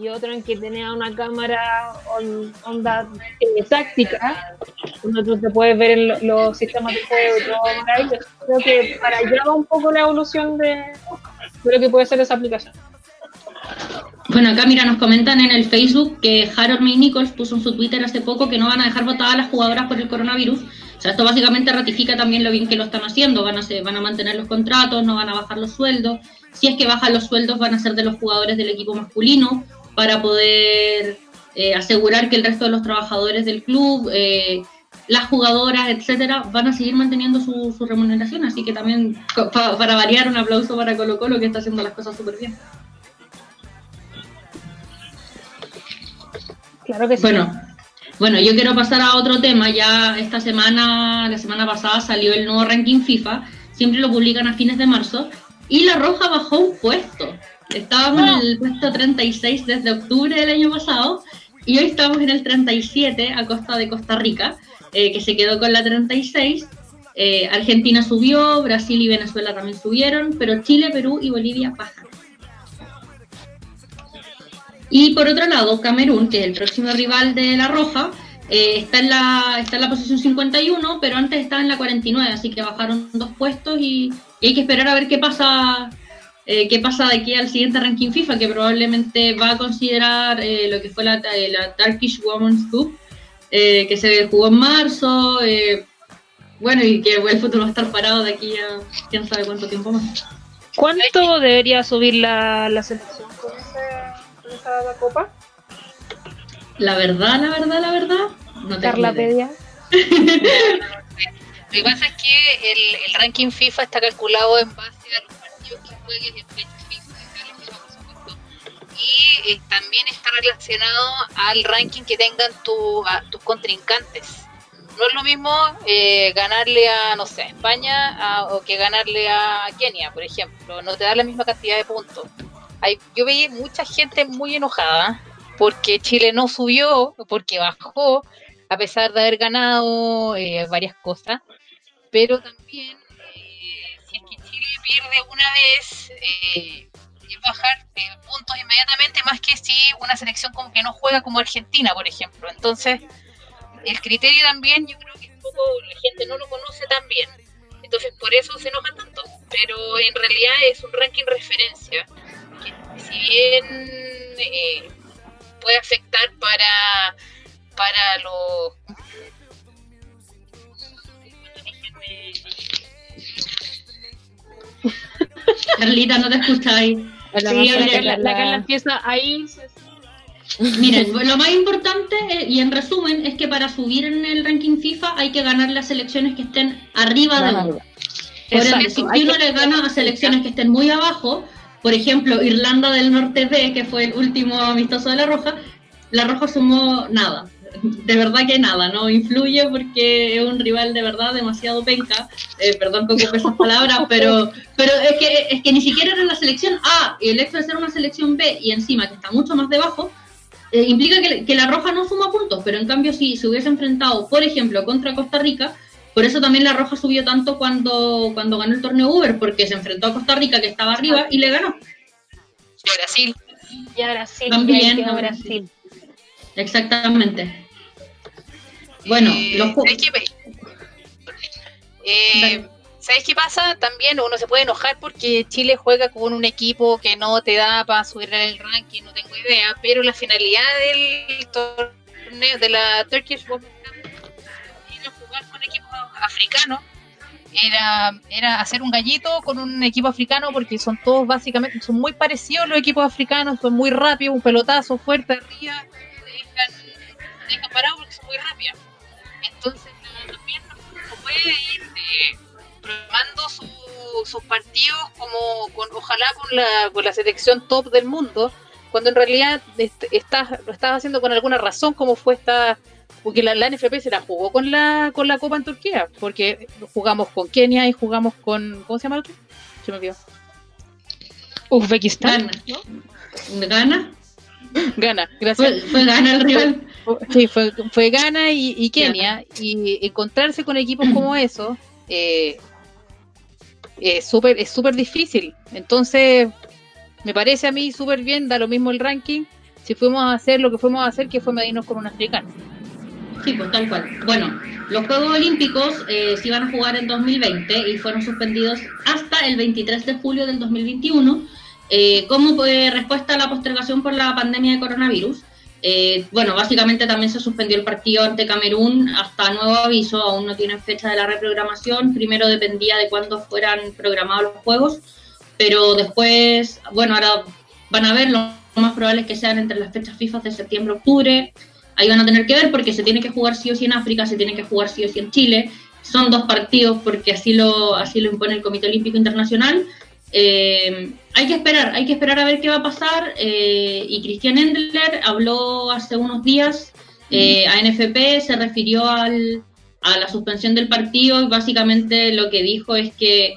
y otro en que tenía una cámara on- onda eh, táctica, donde te puedes ver en lo- los sistemas de juego y todo. Creo que para allá va un poco la evolución de, de lo que puede ser esa aplicación. Bueno, acá mira, nos comentan en el Facebook que Harold May Nichols puso en su Twitter hace poco que no van a dejar votadas las jugadoras por el coronavirus. O sea, esto básicamente ratifica también lo bien que lo están haciendo. Van a, hacer- van a mantener los contratos, no van a bajar los sueldos. Si es que bajan los sueldos, van a ser de los jugadores del equipo masculino para poder eh, asegurar que el resto de los trabajadores del club, eh, las jugadoras, etcétera, van a seguir manteniendo su, su remuneración. Así que también, pa- para variar, un aplauso para Colo Colo que está haciendo las cosas súper bien. Claro que sí. Bueno, bueno, yo quiero pasar a otro tema. Ya esta semana, la semana pasada salió el nuevo ranking FIFA. Siempre lo publican a fines de marzo. Y la Roja bajó un puesto. Estábamos en el puesto 36 desde octubre del año pasado. Y hoy estamos en el 37 a costa de Costa Rica, eh, que se quedó con la 36. Eh, Argentina subió, Brasil y Venezuela también subieron, pero Chile, Perú y Bolivia bajan. Y por otro lado, Camerún, que es el próximo rival de La Roja, eh, está, en la, está en la posición 51, pero antes estaba en la 49, así que bajaron dos puestos y, hay que esperar a ver qué pasa eh, qué pasa de aquí al siguiente ranking FIFA, que probablemente va a considerar eh, lo que fue la, la Turkish Women's Cup, que se jugó en marzo, bueno, y que el fútbol va a estar parado de aquí a quién sabe cuánto tiempo más. ¿Cuánto debería subir la, la selección esa copa? La verdad, la verdad, la verdad, no tengo Carla idea. Pedia. Lo que pasa es que el, el ranking FIFA está calculado en base a los partidos que juegues en fecha FIFA, claro, por supuesto. y eh, también está relacionado al ranking que tengan tu- a- tus contrincantes. No es lo mismo eh, ganarle a, no sé, España a- o que ganarle a Kenia, por ejemplo. No te da la misma cantidad de puntos. Yo veía mucha gente muy enojada porque Chile no subió, porque bajó, a pesar de haber ganado eh, varias cosas. Pero también, eh, si es que Chile pierde una vez, eh, es bajar puntos inmediatamente, más que si una selección como que no juega como Argentina, por ejemplo. Entonces, el criterio también, yo creo que un poco la gente no lo conoce tan bien. Entonces, por eso se enoja tanto. Pero en realidad es un ranking referencia, si bien eh, puede afectar para, para los... Carlita, no te escucháis. Sí, la, que la, la la- Carla empieza a irse. Miren, lo más importante eh, y en resumen es que para subir en el ranking FIFA hay que ganar las selecciones que estén arriba de uno. Por ende, si uno le gana a selecciones que estén muy abajo, por ejemplo, Irlanda del Norte B, que fue el último amistoso de la Roja, la Roja sumó nada. De verdad que nada, no influye porque es un rival de verdad demasiado penca. Eh, perdón que ocupe esas palabras, pero, pero es, que, es que ni siquiera era la selección A y el hecho de ser una selección B y encima que está mucho más debajo, eh, implica que, que la Roja no suma puntos, pero en cambio si se hubiese enfrentado, por ejemplo, contra Costa Rica, por eso también la Roja subió tanto cuando, cuando ganó el torneo Uber, porque se enfrentó a Costa Rica que estaba arriba y le ganó. de Brasil. Y a Brasil. También, y no, Brasil. Exactamente. Bueno, Eh, los ¿sabes qué? Eh, ¿Sabes qué pasa? También uno se puede enojar porque Chile juega con un equipo que no te da para subir en el ranking, no tengo idea, pero la finalidad del torneo de la Turkish Cup equipos africanos, era, era hacer un gallito con un equipo africano porque son todos básicamente, son muy parecidos los equipos africanos, son muy rápidos, un pelotazo fuerte arriba, te dejan, te dejan parado porque son muy rápidos. Entonces la- también no puede ir eh, programando su- sus partidos como con ojalá con la, con la selección top del mundo cuando en realidad est- estás, lo estás haciendo con alguna razón como fue esta porque la, la NFP se la jugó con la con la Copa en Turquía porque jugamos con Kenia y jugamos con ¿cómo se llama el otro? Se me olvidó. Uzbekistán. Gana. Gana. Gana, gracias. Fue, fue gana el rival. Sí, fue, fue Ghana y, y Kenia. Y encontrarse con equipos como esos eh, es súper es súper difícil. Entonces, me parece a mí súper bien, da lo mismo el ranking. Si fuimos a hacer lo que fuimos a hacer, que fue medirnos con un africano. Sí, pues tal cual. Bueno, los Juegos Olímpicos eh, se iban a jugar en 2020 y fueron suspendidos hasta el 23 de julio del 2021 eh, como eh, respuesta a la postergación por la pandemia de coronavirus. Eh, bueno, básicamente también se suspendió el partido ante Camerún hasta nuevo aviso, aún no tienen fecha de la reprogramación, primero dependía de cuándo fueran programados los Juegos, pero después, bueno, ahora van a ver, lo más probable es que sean entre las fechas FIFA de septiembre-octubre, ahí van a tener que ver porque se tiene que jugar sí o sí en África, se tiene que jugar sí o sí en Chile. Son dos partidos porque así lo, así lo impone el Comité Olímpico Internacional. Eh, hay que esperar, hay que esperar a ver qué va a pasar. eh, y Cristian Endler habló hace unos días eh, a NFP, se refirió al, a la suspensión del partido y básicamente lo que dijo es que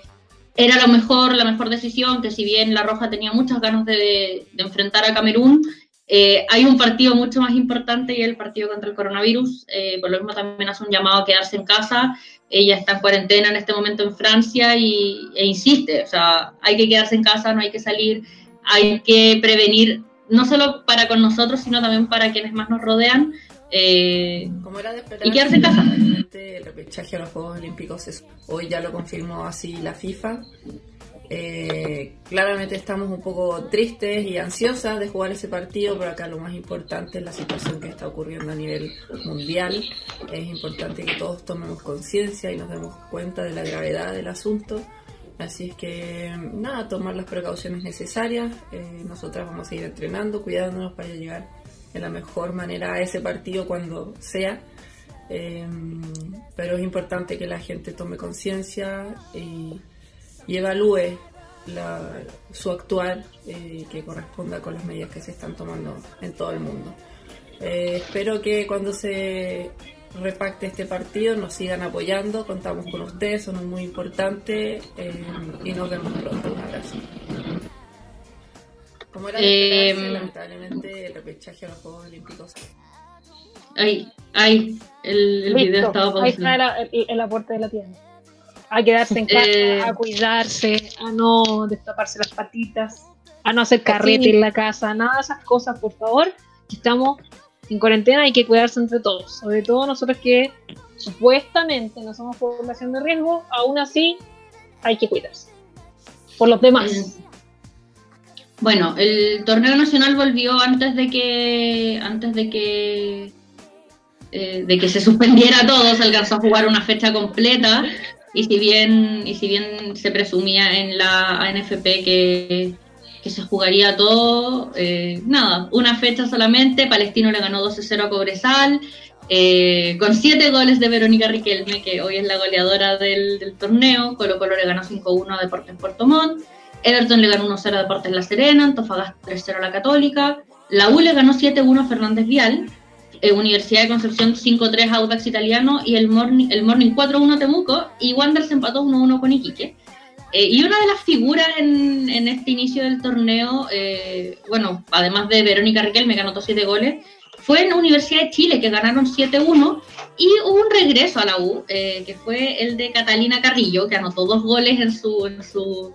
era lo mejor, la mejor decisión, que si bien La Roja tenía muchas ganas de, de enfrentar a Camerún, eh, hay un partido mucho más importante y es el partido contra el coronavirus. Eh, por lo mismo también hace un llamado a quedarse en casa. Ella está en cuarentena en este momento en Francia y, e insiste, o sea, hay que quedarse en casa, no hay que salir, hay que prevenir, no solo para con nosotros, sino también para quienes más nos rodean. Eh, Como era de esperar, Y quedarse en casa. el repechaje a los Juegos Olímpicos es- hoy ya lo confirmó así la FIFA. Eh, claramente estamos un poco tristes y ansiosas de jugar ese partido, pero acá lo más importante es la situación que está ocurriendo a nivel mundial. Es importante que todos tomemos conciencia y nos demos cuenta de la gravedad del asunto. Así es que, nada, tomar las precauciones necesarias. Eh, nosotras vamos a seguir entrenando, cuidándonos para llegar de la mejor manera a ese partido cuando sea. Eh, pero es importante que la gente tome conciencia y, y evalúe la- su actuar eh, que corresponda con las medidas que se están tomando en todo el mundo. Eh, espero que cuando se repacte este partido nos sigan apoyando, contamos con ustedes, son muy importantes eh, y nos vemos pronto. Un abrazo. Como era de Eh, esperarse, lamentablemente el repechaje a los Juegos Olímpicos ay, ay, el, el video estaba ahí pausado. está el, el- el aporte de la tienda. A quedarse en casa, Eh. a cuidarse, a no destaparse las patitas, a no hacer carrete en la casa, nada de esas cosas, por favor. que Estamos en cuarentena, hay que cuidarse entre todos. Sobre todo nosotros que supuestamente no somos población de riesgo, aún así hay que cuidarse. Por los demás. Bueno, el torneo nacional volvió antes de que antes de que eh, de que se suspendiera todo, se alcanzó a jugar una fecha completa y si bien y si bien se presumía en la ANFP que, que se jugaría todo, eh, nada, una fecha solamente, Palestino le ganó 12-0 a Cobresal, eh, con siete goles de Verónica Riquelme, que hoy es la goleadora del, del torneo, Colo Colo le ganó 5-1 a Deportes Puerto Montt, Everton le ganó 1-0 a Deportes La Serena, Antofagasta 3-0 a la Católica, la U le ganó 7-1 a Fernández Vial, eh, Universidad de Concepción 5-3 a Audax Italiano y el Morning, el Morning 4-1 a Temuco y Wander se empató 1-1 con Iquique. Eh, y una de las figuras en, en este inicio del torneo, eh, bueno, además de Verónica Riquelme que anotó 7 goles, fue en la Universidad de Chile que ganaron 7-1 y hubo un regreso a la U, eh, que fue el de Catalina Carrillo, que anotó dos goles en su, en su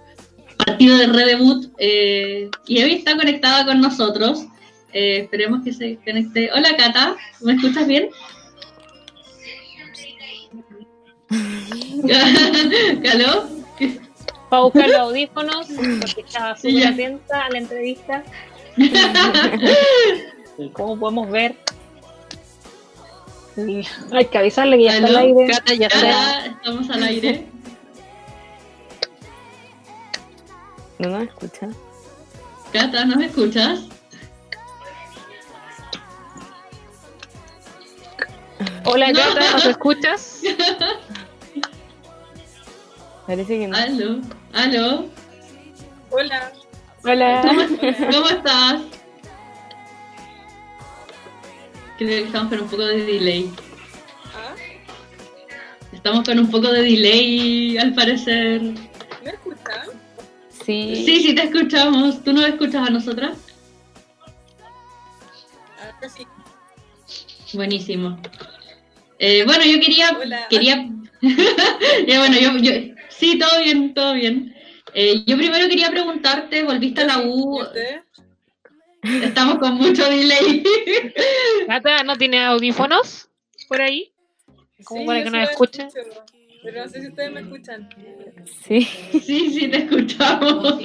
partido de redebut eh, y hoy está conectada con nosotros. Eh, esperemos que se conecte. Hola Cata, ¿me escuchas bien? ¿Caló? Para buscar los audífonos, porque estaba súper atenta a la entrevista. Como podemos ver. Hay que avisarle que ya está al aire. Cata ya. Cata, estamos al aire. ¿No nos escucha? Cata, ¿nos escuchas? Hola Cata, ¿nos escuchas? Parece que no. ¿Aló? ¿Aló? Hola. Hola. ¿Cómo estás? Creo que estamos con un poco de delay. ¿Ah? Estamos con un poco de delay, al parecer. ¿Me escuchan? Sí. Sí, sí, te escuchamos. ¿Tú nos escuchas a nosotras? Ahora sí. Buenísimo. Eh, bueno, yo quería... Hola. quería ya, bueno, yo, yo- Sí, todo bien, todo bien. Eh, yo primero quería preguntarte, ¿volviste a la U? Estamos con mucho delay. Cata, ¿no tiene audífonos por ahí? Como Sí, para que nos escuchen. escucho, Pero no sé si ustedes me escuchan. Sí. Sí, sí, te escuchamos.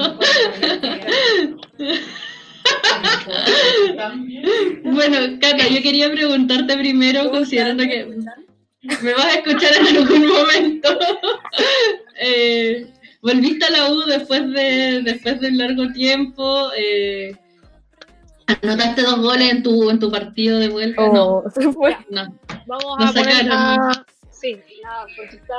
Bueno, Cata, yo quería preguntarte primero, ¿Cómo considerando que ¿Me vas a escuchar en algún momento. Eh, volviste a la U después de, después de un largo tiempo. eh, anotaste dos goles en tu, en tu partido de vuelta. Oh, se fue. No, no. Vamos a poner. Sí, la, porque está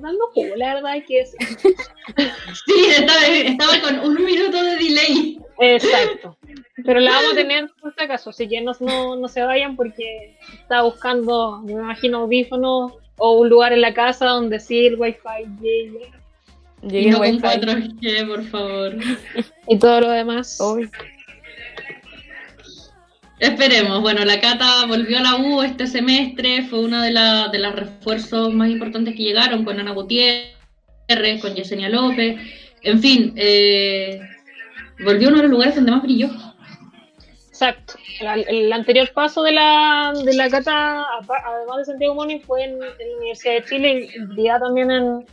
dando jugo, la verdad que. Sí, estaba, estaba con un minuto de delay. Exacto. Pero la vamos a tener por si acaso, así que no, no, no se vayan porque está buscando, me imagino, audífonos o un lugar en la casa donde sí el wifi llegue Y Llegué no con wifi. 4G, por favor. y todo lo demás. Esperemos. Bueno, la Cata volvió a la U este semestre, fue una de, la- de las refuerzos más importantes que llegaron con Ana Gutiérrez, con Yesenia López, en fin, eh, volvió a uno de los lugares donde más brilló. Exacto. El anterior paso de la, de la cata, además de Santiago Moni, fue en, en la Universidad de Chile y brillaba también en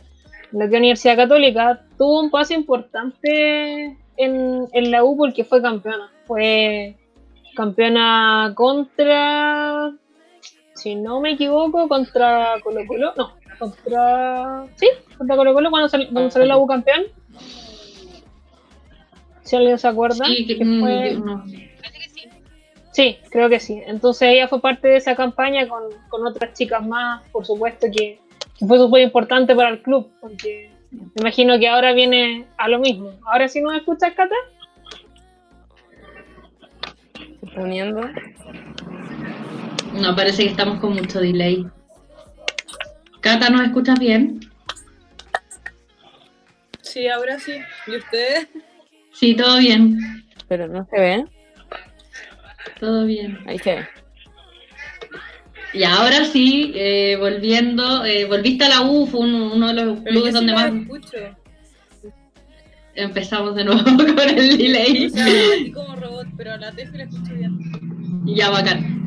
la Universidad Católica. Tuvo un paso importante en, en la U porque fue campeona. Fue campeona contra, si no me equivoco, contra Colo Colo. No, contra... Sí, contra Colo Colo cuando, sal- cuando salió la U campeón. Si alguien se acuerda. Sí, que- que fue- yo no. Sí, creo que sí. Entonces ella fue parte de esa campaña con, con otras chicas más, por supuesto, que, que fue súper importante para el club, porque me imagino que ahora viene a lo mismo. Ahora sí nos escuchas, Cata. Poniendo. No, parece que estamos con mucho delay. Cata, ¿nos escuchas bien? Sí, ahora sí. ¿Y ustedes? Sí, todo bien. Pero no se ve. Todo bien. Ahí se ve. Y ahora sí, eh, volviendo, eh, volviste a la U, fue un- uno de los Pero yo clubes sí donde más escucho. Empezamos de nuevo con el delay. O sea, así como robot, pero la Tefi la escucho bien. Ya, bacán.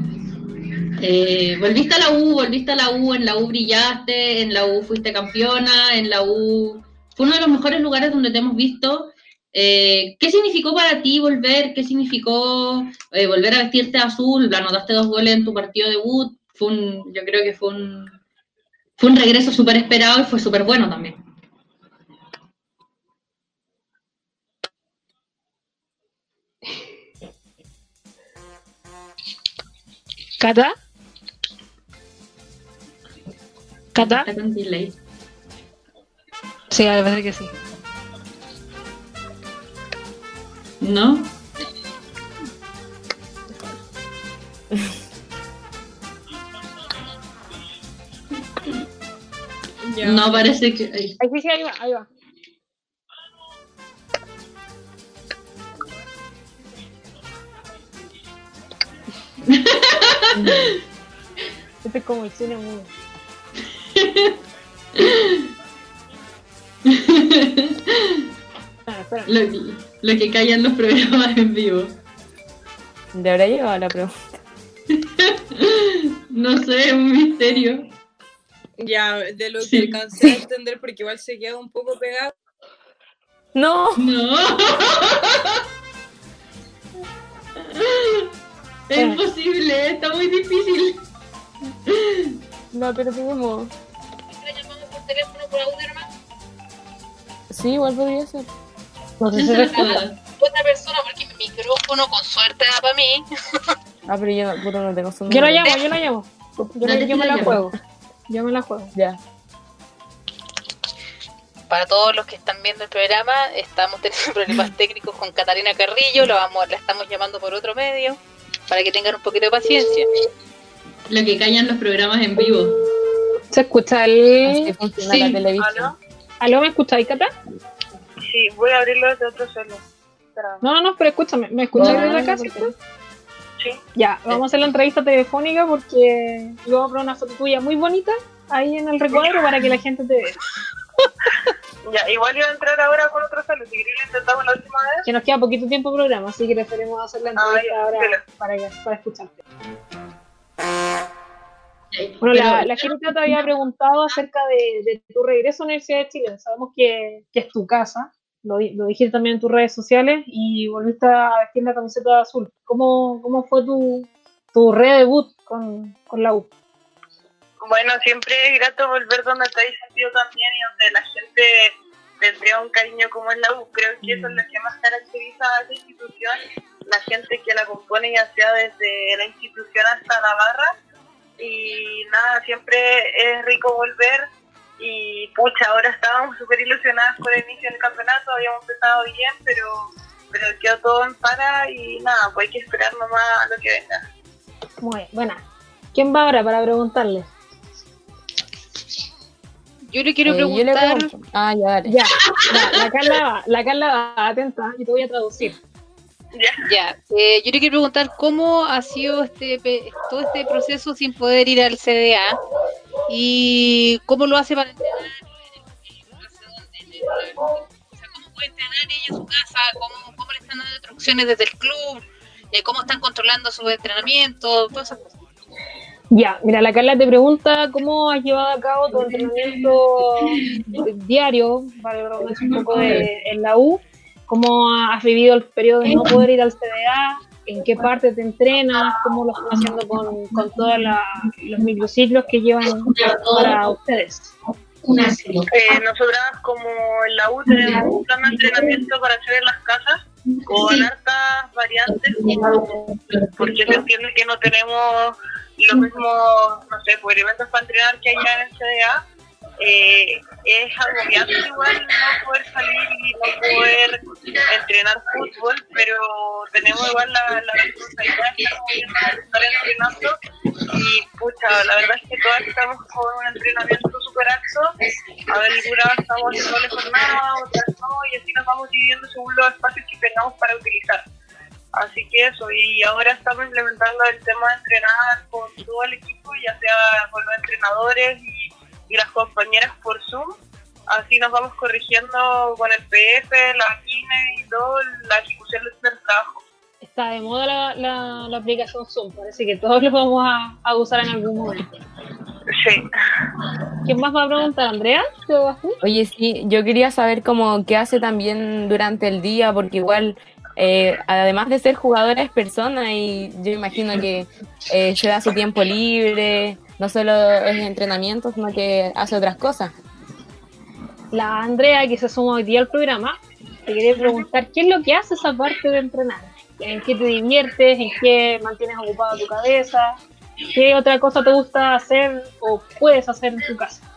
Eh, volviste a la U, volviste a la U, en la U brillaste, en la U fuiste campeona, en la U fue uno de los mejores lugares donde te hemos visto. Eh, ¿Qué significó para ti volver? ¿Qué significó eh, volver a vestirte azul? Anotaste dos goles en tu partido de debut. Fue un, yo creo que fue un, fue un regreso súper esperado y fue súper bueno también. Cata. Cata. Está con delay. Sí, a parece que sí. ¿No? No parece que... ay. Ahí sí, sí, ahí va, ahí va. Este es como el cine mudo. Ah, espera. Lo, lo que callan los programas en vivo. ¿De habrá llegado la pregunta? No sé, es un misterio. Ya, de lo que alcancé a entender, porque igual se queda un poco pegado. No, No. Es imposible, está muy difícil. la perdimos. ¿La llamamos por teléfono por audio nomás? Sí, igual podría ser. No sé ¿Quién si? Otra persona, porque mi micrófono con suerte da para mí. Ah, pero yo no, puta, no tengo su Yo la llamo, yo la llamo. Yo, yo me la llamo. juego. Yo me la juego. Ya. Para todos los que están viendo el programa, estamos teniendo problemas técnicos con Catalina Carrillo, la, vamos, la estamos llamando por otro medio, para que tengan un poquito de paciencia. Lo que callan los programas en vivo. ¿Se escucha Así el...? funciona Sí. la televisión. ¿Aló, me escucháis, Cata? Sí, voy a abrirlo desde otro. Espera. No, no, no, pero escúchame. ¿Me escucháis No, desde acá, cierto? Sí. Ya, vamos a hacer la entrevista telefónica porque yo voy a poner una foto tuya muy bonita ahí en el recuadro para que la gente te vea. Ya, igual iba a entrar ahora con otro celo. Si queréis lo intentamos la última vez. Que nos queda poquito tiempo de programa, así que preferimos hacer la Ah, entrevista ya, ahora para, para escucharte. Bueno, la, la Jerita te había preguntado acerca de, de tu regreso a la Universidad de Chile. Sabemos que, que es tu casa, lo dijiste también en tus redes sociales y volviste a vestir la camiseta azul. ¿Cómo, cómo fue tu, tu redebut con, con la U? Bueno, siempre es grato volver donde te has sentido también y donde la gente tendría un cariño como es la U. Creo que eso es lo que más caracteriza a esa institución, la gente que la compone, ya sea desde la institución hasta la barra. Y nada, siempre es rico volver. Y pucha, ahora estábamos súper ilusionadas con el inicio del campeonato, habíamos empezado bien, pero, pero quedó todo en para y nada, pues hay que esperar nomás a lo que venga. Muy buena. ¿Quién va ahora para preguntarle? Yo le quiero Eh, yo le preguntar, pregunto. Ah, ya, dale. Ya, la, la Carla va, la Carla va, atenta, y te voy a traducir. Ya. ya, eh, yo le quiero preguntar cómo ha sido este pe- todo este proceso sin poder ir al CDA y cómo lo hace para entrenar, o sea, cómo puede entrenar ella en su casa, cómo, cómo le están dando instrucciones desde el club, eh, cómo están controlando su entrenamiento, todas esas cosas. Ya, mira, la Carla te pregunta cómo has llevado a cabo tu entrenamiento diario, para un poco de, en la U, cómo has vivido el periodo de no poder ir al CDA, en qué parte te entrenas, cómo lo están haciendo con, con todos los microciclos que llevan para ustedes. Eh, nosotras como en la U tenemos un plan de entrenamiento para hacer en las casas con hartas variantes porque se entiende que no tenemos los mismos, no sé, pues, elementos para entrenar que hay en el CDA. Eh, es agobiante igual no poder salir y no poder entrenar fútbol, pero tenemos igual la, la responsabilidad de estar entrenando y pucha, la verdad es que todas estamos con un entrenamiento súper alto, a ver, algunas estamos haciendo doble jornada, otras no, y así nos vamos dividiendo según los espacios que tengamos para utilizar. Así que eso, y ahora estamos implementando el tema de entrenar con todo el equipo, ya sea con los entrenadores y, y las compañeras por Zoom. Así nos vamos corrigiendo con el PF, la KINE y todo, la ejecución del trabajo. Está de moda la, la, la aplicación Zoom, parece que todos lo vamos a, a usar en algún momento. Sí. ¿Quién más va a preguntar? ¿Andrea? ¿Te vas tú? Oye, sí, yo quería saber cómo qué hace también durante el día, porque igual, eh, además de ser jugadora, es persona y yo imagino que eh, se da su tiempo libre, no solo es entrenamiento, sino que hace otras cosas. La Andrea, que se suma hoy día al programa, te quería preguntar, ¿qué es lo que haces aparte de entrenar? ¿En qué te diviertes? ¿En qué mantienes ocupada tu cabeza? ¿Qué otra cosa te gusta hacer o puedes hacer en tu casa?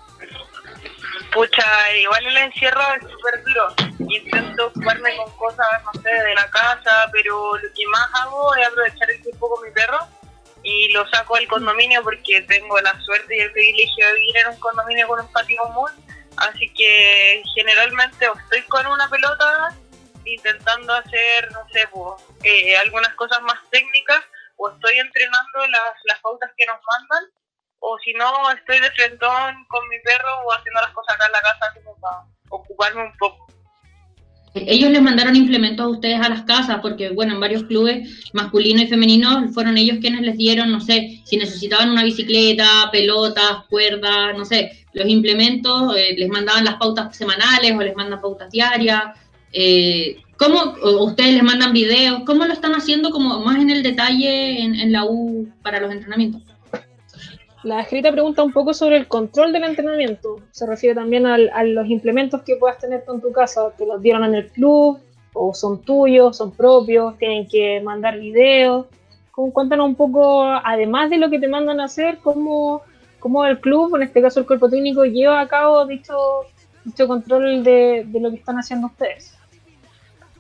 Pucha, igual el encierro es súper duro. Intento ocuparme con cosas, no sé, de la casa, pero lo que más hago es aprovechar el tiempo con mi perro y lo saco del condominio porque tengo la suerte y el privilegio de vivir en un condominio con un patio común. Así que generalmente estoy con una pelota intentando hacer, no sé, pues, eh, algunas cosas más técnicas o estoy entrenando las, las pautas que nos mandan o si no estoy de frentón con mi perro o haciendo las cosas acá en la casa como para ocuparme un poco. ellos les mandaron implementos a ustedes a las casas, porque bueno, en varios clubes masculinos y femeninos fueron ellos quienes les dieron, no sé, si necesitaban una bicicleta, pelotas, cuerdas, no sé, los implementos, eh, les mandaban las pautas semanales o les mandan pautas diarias. Eh, ¿Cómo ustedes les mandan videos? ¿Cómo lo están haciendo como más en el detalle en la U para los entrenamientos? La escrita pregunta un poco sobre el control del entrenamiento. Se refiere también al- a los implementos que puedas tener tú en tu casa. ¿Te los dieron en el club? ¿O son tuyos? ¿Son propios? ¿Tienen que mandar videos? Cuéntanos un poco, además de lo que te mandan a hacer, cómo, el club, en este caso el cuerpo técnico, lleva a cabo dicho, control de, de lo que están haciendo ustedes.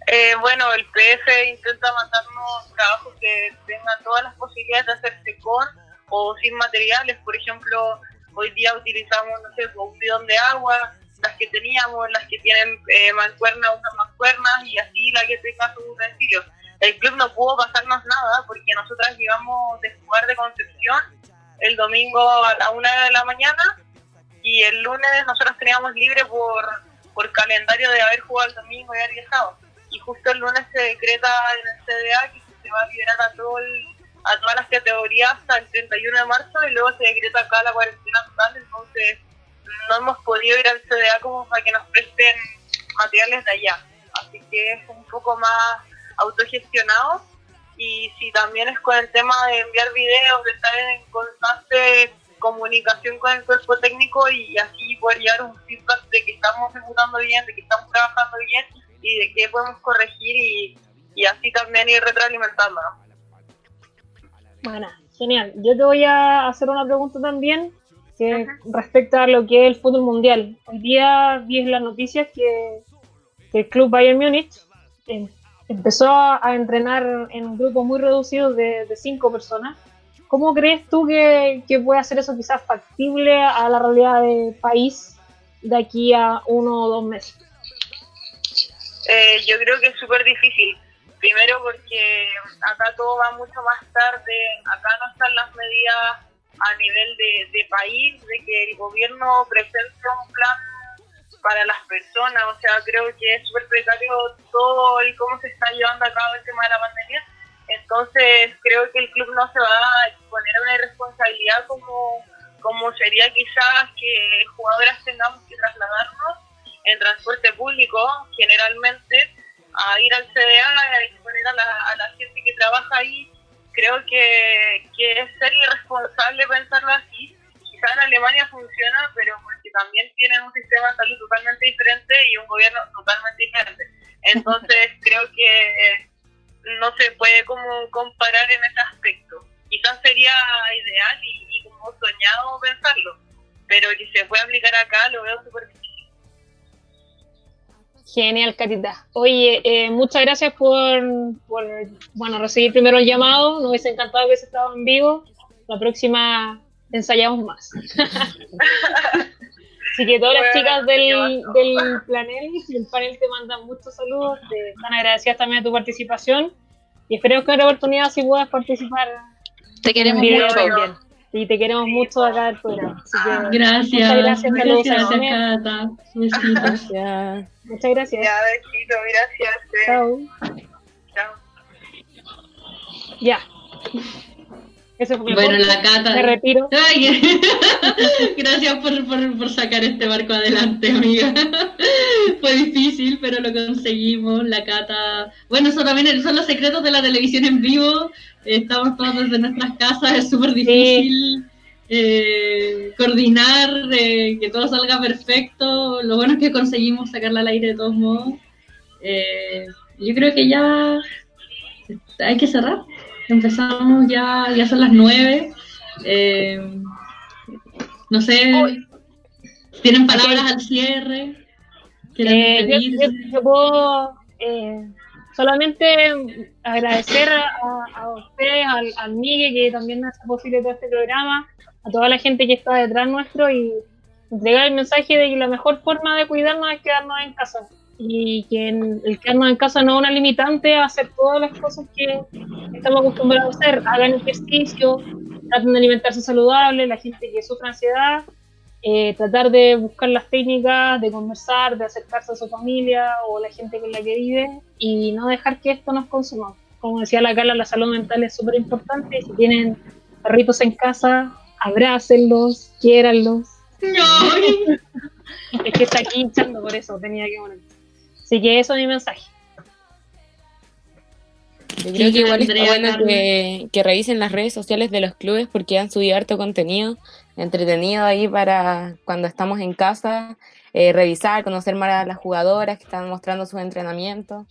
Eh, bueno, el PF intenta mandarnos trabajos que tengan todas las posibilidades de hacerse con o sin materiales. Por ejemplo, hoy día utilizamos, no sé, un bidón de agua, las que teníamos, las que tienen eh, mancuernas usan mancuernas y así la que tenga sus utensilios. El club no pudo pasarnos nada porque nosotras llegamos de jugar de Concepción el domingo a la una de la mañana y el lunes nosotros teníamos libre por, por calendario de haber jugado el domingo y haber viajado. Y justo el lunes se decreta en el CDA que se va a liberar a, todo el- a todas las categorías hasta el 31 de marzo y luego se decreta acá la cuarentena total, entonces no hemos podido ir al CDA como para que nos presten materiales de allá. Así que es un poco más autogestionado y si también es con el tema de enviar videos, de estar en constante comunicación con el cuerpo técnico y así poder llevar un feedback de que estamos ejecutando bien, de que estamos trabajando bien y de qué podemos corregir y, y así también ir retroalimentándonos. Bueno, genial. Yo te voy a hacer una pregunta también que respecta a lo que es el fútbol mundial. Hoy día vi en las noticias que, que el club Bayern Múnich em- empezó a, a entrenar en grupos muy reducidos de, de cinco personas. ¿Cómo crees tú que, que puede hacer eso quizás factible a la realidad del país de aquí a uno o dos meses? Eh, yo creo que es súper difícil. Primero porque acá todo va mucho más tarde, acá no están las medidas a nivel de, país, de que el gobierno presente un plan para las personas, o sea, creo que es súper precario todo el cómo se está llevando a cabo el tema de la pandemia. Entonces creo que el club no se va a exponer a una irresponsabilidad como, como sería quizás que jugadoras tengamos que trasladarnos en transporte público generalmente a ir al CDA, a exponer a la, a la gente que trabaja ahí. Creo que, que es ser irresponsable pensarlo así. Quizá en Alemania funciona, pero porque también tienen un sistema de salud totalmente diferente y un gobierno totalmente diferente. Entonces creo que no se puede como comparar en ese aspecto. Quizás sería ideal y, y como soñado pensarlo, pero que se puede aplicar acá lo veo súper difícil. Genial, Catita. Oye, eh, muchas gracias por, por, bueno, recibir primero el llamado. Nos hubiese encantado que hubiese estado en vivo. La próxima ensayamos más. Así que todas las chicas del, del panel, del panel te mandan muchos saludos, te están agradecidas también de tu participación y esperemos que en otra oportunidad sí puedas participar Te queremos mucho. también. Y te queremos mucho acá del programa. Gracias. Muchas gracias, saludos Gracias, a. Cata. Besitos. Gracias. muchas gracias. Ya, besito, gracias. Chao. Chao. Ya. Eso fue mi Bueno, aporte. la Cata. Me retiro. Ay, gracias por, por, por sacar este barco adelante, amiga. Fue difícil, pero lo conseguimos. La Cata. Bueno, eso también son los secretos de la televisión en vivo. Estamos todos desde nuestras casas, es súper difícil eh, coordinar, eh, que todo salga perfecto. Lo bueno es que conseguimos sacarla al aire de todos modos. Eh, yo creo que ya hay que cerrar. Empezamos ya, ya son las nueve. Eh, no sé, ¿tienen palabras al cierre? ¿Quieren Eh, yo, despedirse? yo- yo puedo eh, solamente agradecer a, a ustedes, al, al Miguel, que también hace posible todo este programa, a toda la gente que está detrás nuestro y entregar el mensaje de que la mejor forma de cuidarnos es quedarnos en casa. Y que en- el quedarnos en casa no es una limitante a hacer todas las cosas que estamos acostumbrados a hacer. Hagan ejercicio, traten de alimentarse saludable, la gente que sufre ansiedad eh, tratar de buscar las técnicas, de conversar, de acercarse a su familia o la gente con la que vive y no dejar que esto nos consuma. Como decía la Carla, la salud mental es súper importante. Si tienen perritos en casa, abrácenlos, quiéranlos. No. Es que está aquí hinchando por eso, tenía que poner. Así que eso es mi mensaje. Yo creo que igual está bueno que, que revisen las redes sociales de los clubes porque han subido harto contenido entretenido ahí para cuando estamos en casa, eh, revisar, conocer más a las jugadoras que están mostrando sus entrenamientos.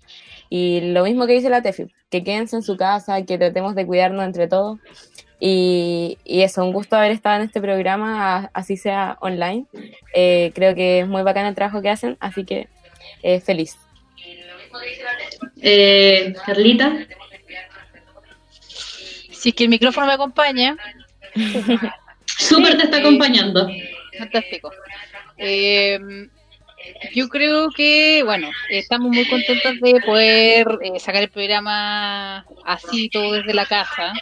Y lo mismo que dice la Tefi, que quédense en su casa, que tratemos de cuidarnos entre todos. Y, y eso, un gusto haber estado en este programa, a- así sea online. Eh, creo que es muy bacán el trabajo que hacen, así que eh, feliz. Eh, Carlita. Si es que el micrófono me acompaña, Súper te está acompañando. fantástico. Eh, yo creo que, bueno, estamos muy contentos de poder eh, sacar el programa así, todo desde la casa.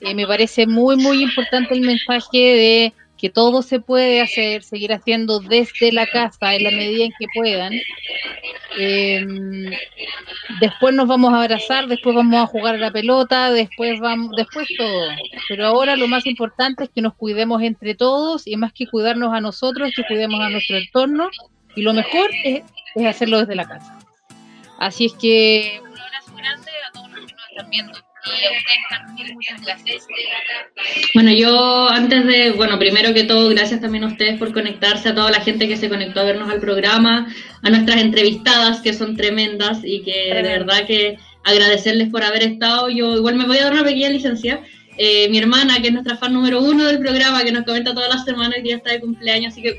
Eh, me parece muy, muy importante el mensaje de que todo se puede hacer, seguir haciendo desde la casa en la medida en que puedan. Eh, después nos vamos a abrazar, después vamos a jugar a la pelota, después vamos, después todo. Pero ahora lo más importante es que nos cuidemos entre todos y más que cuidarnos a nosotros, que cuidemos a nuestro entorno. Y lo mejor es, es hacerlo desde la casa. Así es que un abrazo grande a todos los que nos están viendo. Y. Bueno, yo antes de, bueno, primero que todo, gracias también a ustedes por conectarse, a toda la gente que se conectó a vernos al programa, a nuestras entrevistadas que son tremendas y que de verdad que agradecerles por haber estado. Yo igual me voy a dar una pequeña licencia. Eh, mi hermana, que es nuestra fan número uno del programa, que nos comenta todas las semanas que ya está de cumpleaños, así que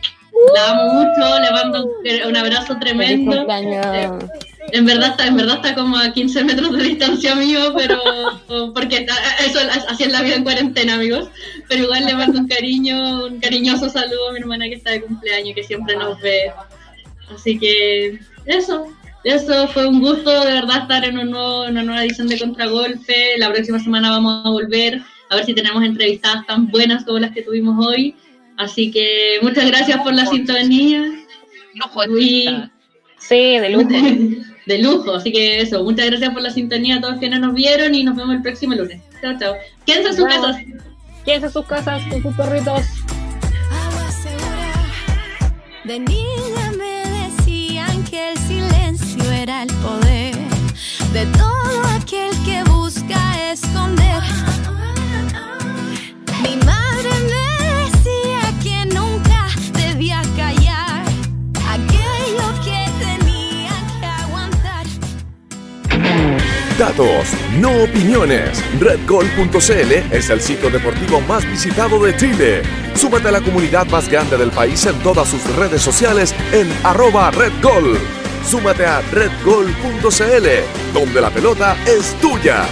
la amo mucho, le mando un, un abrazo Feliz tremendo. cumpleaños. En verdad está, en verdad está como a 15 metros de distancia mío, pero porque está- eso así es la vida en cuarentena, amigos. Pero igual le mando un cariño, un cariñoso saludo a mi hermana que está de cumpleaños, que siempre nos ve. Así que eso, eso fue un gusto de verdad estar en, un nuevo- en una nueva edición de Contragolpe. La próxima semana vamos a volver a ver si tenemos entrevistadas tan buenas como las que tuvimos hoy. Así que muchas gracias por la sintonía. Lujo de Y- entrevista. Sí, de lujo. de lujo. Así que eso, muchas gracias por la sintonía a todos quienes nos vieron y nos vemos el próximo lunes. Chao, chao. Quédense en sus Chao. casas. Quédense en sus casas con sus perritos. Agua segura. De niña me decían que el silencio era el poder de todo aquel que busca esconder. Datos, no opiniones. Redgol.cl es el sitio deportivo más visitado de Chile. Súmate a la comunidad más grande del país en todas sus redes sociales en arroba redgol. Súmate a redgol.cl, donde la pelota es tuya.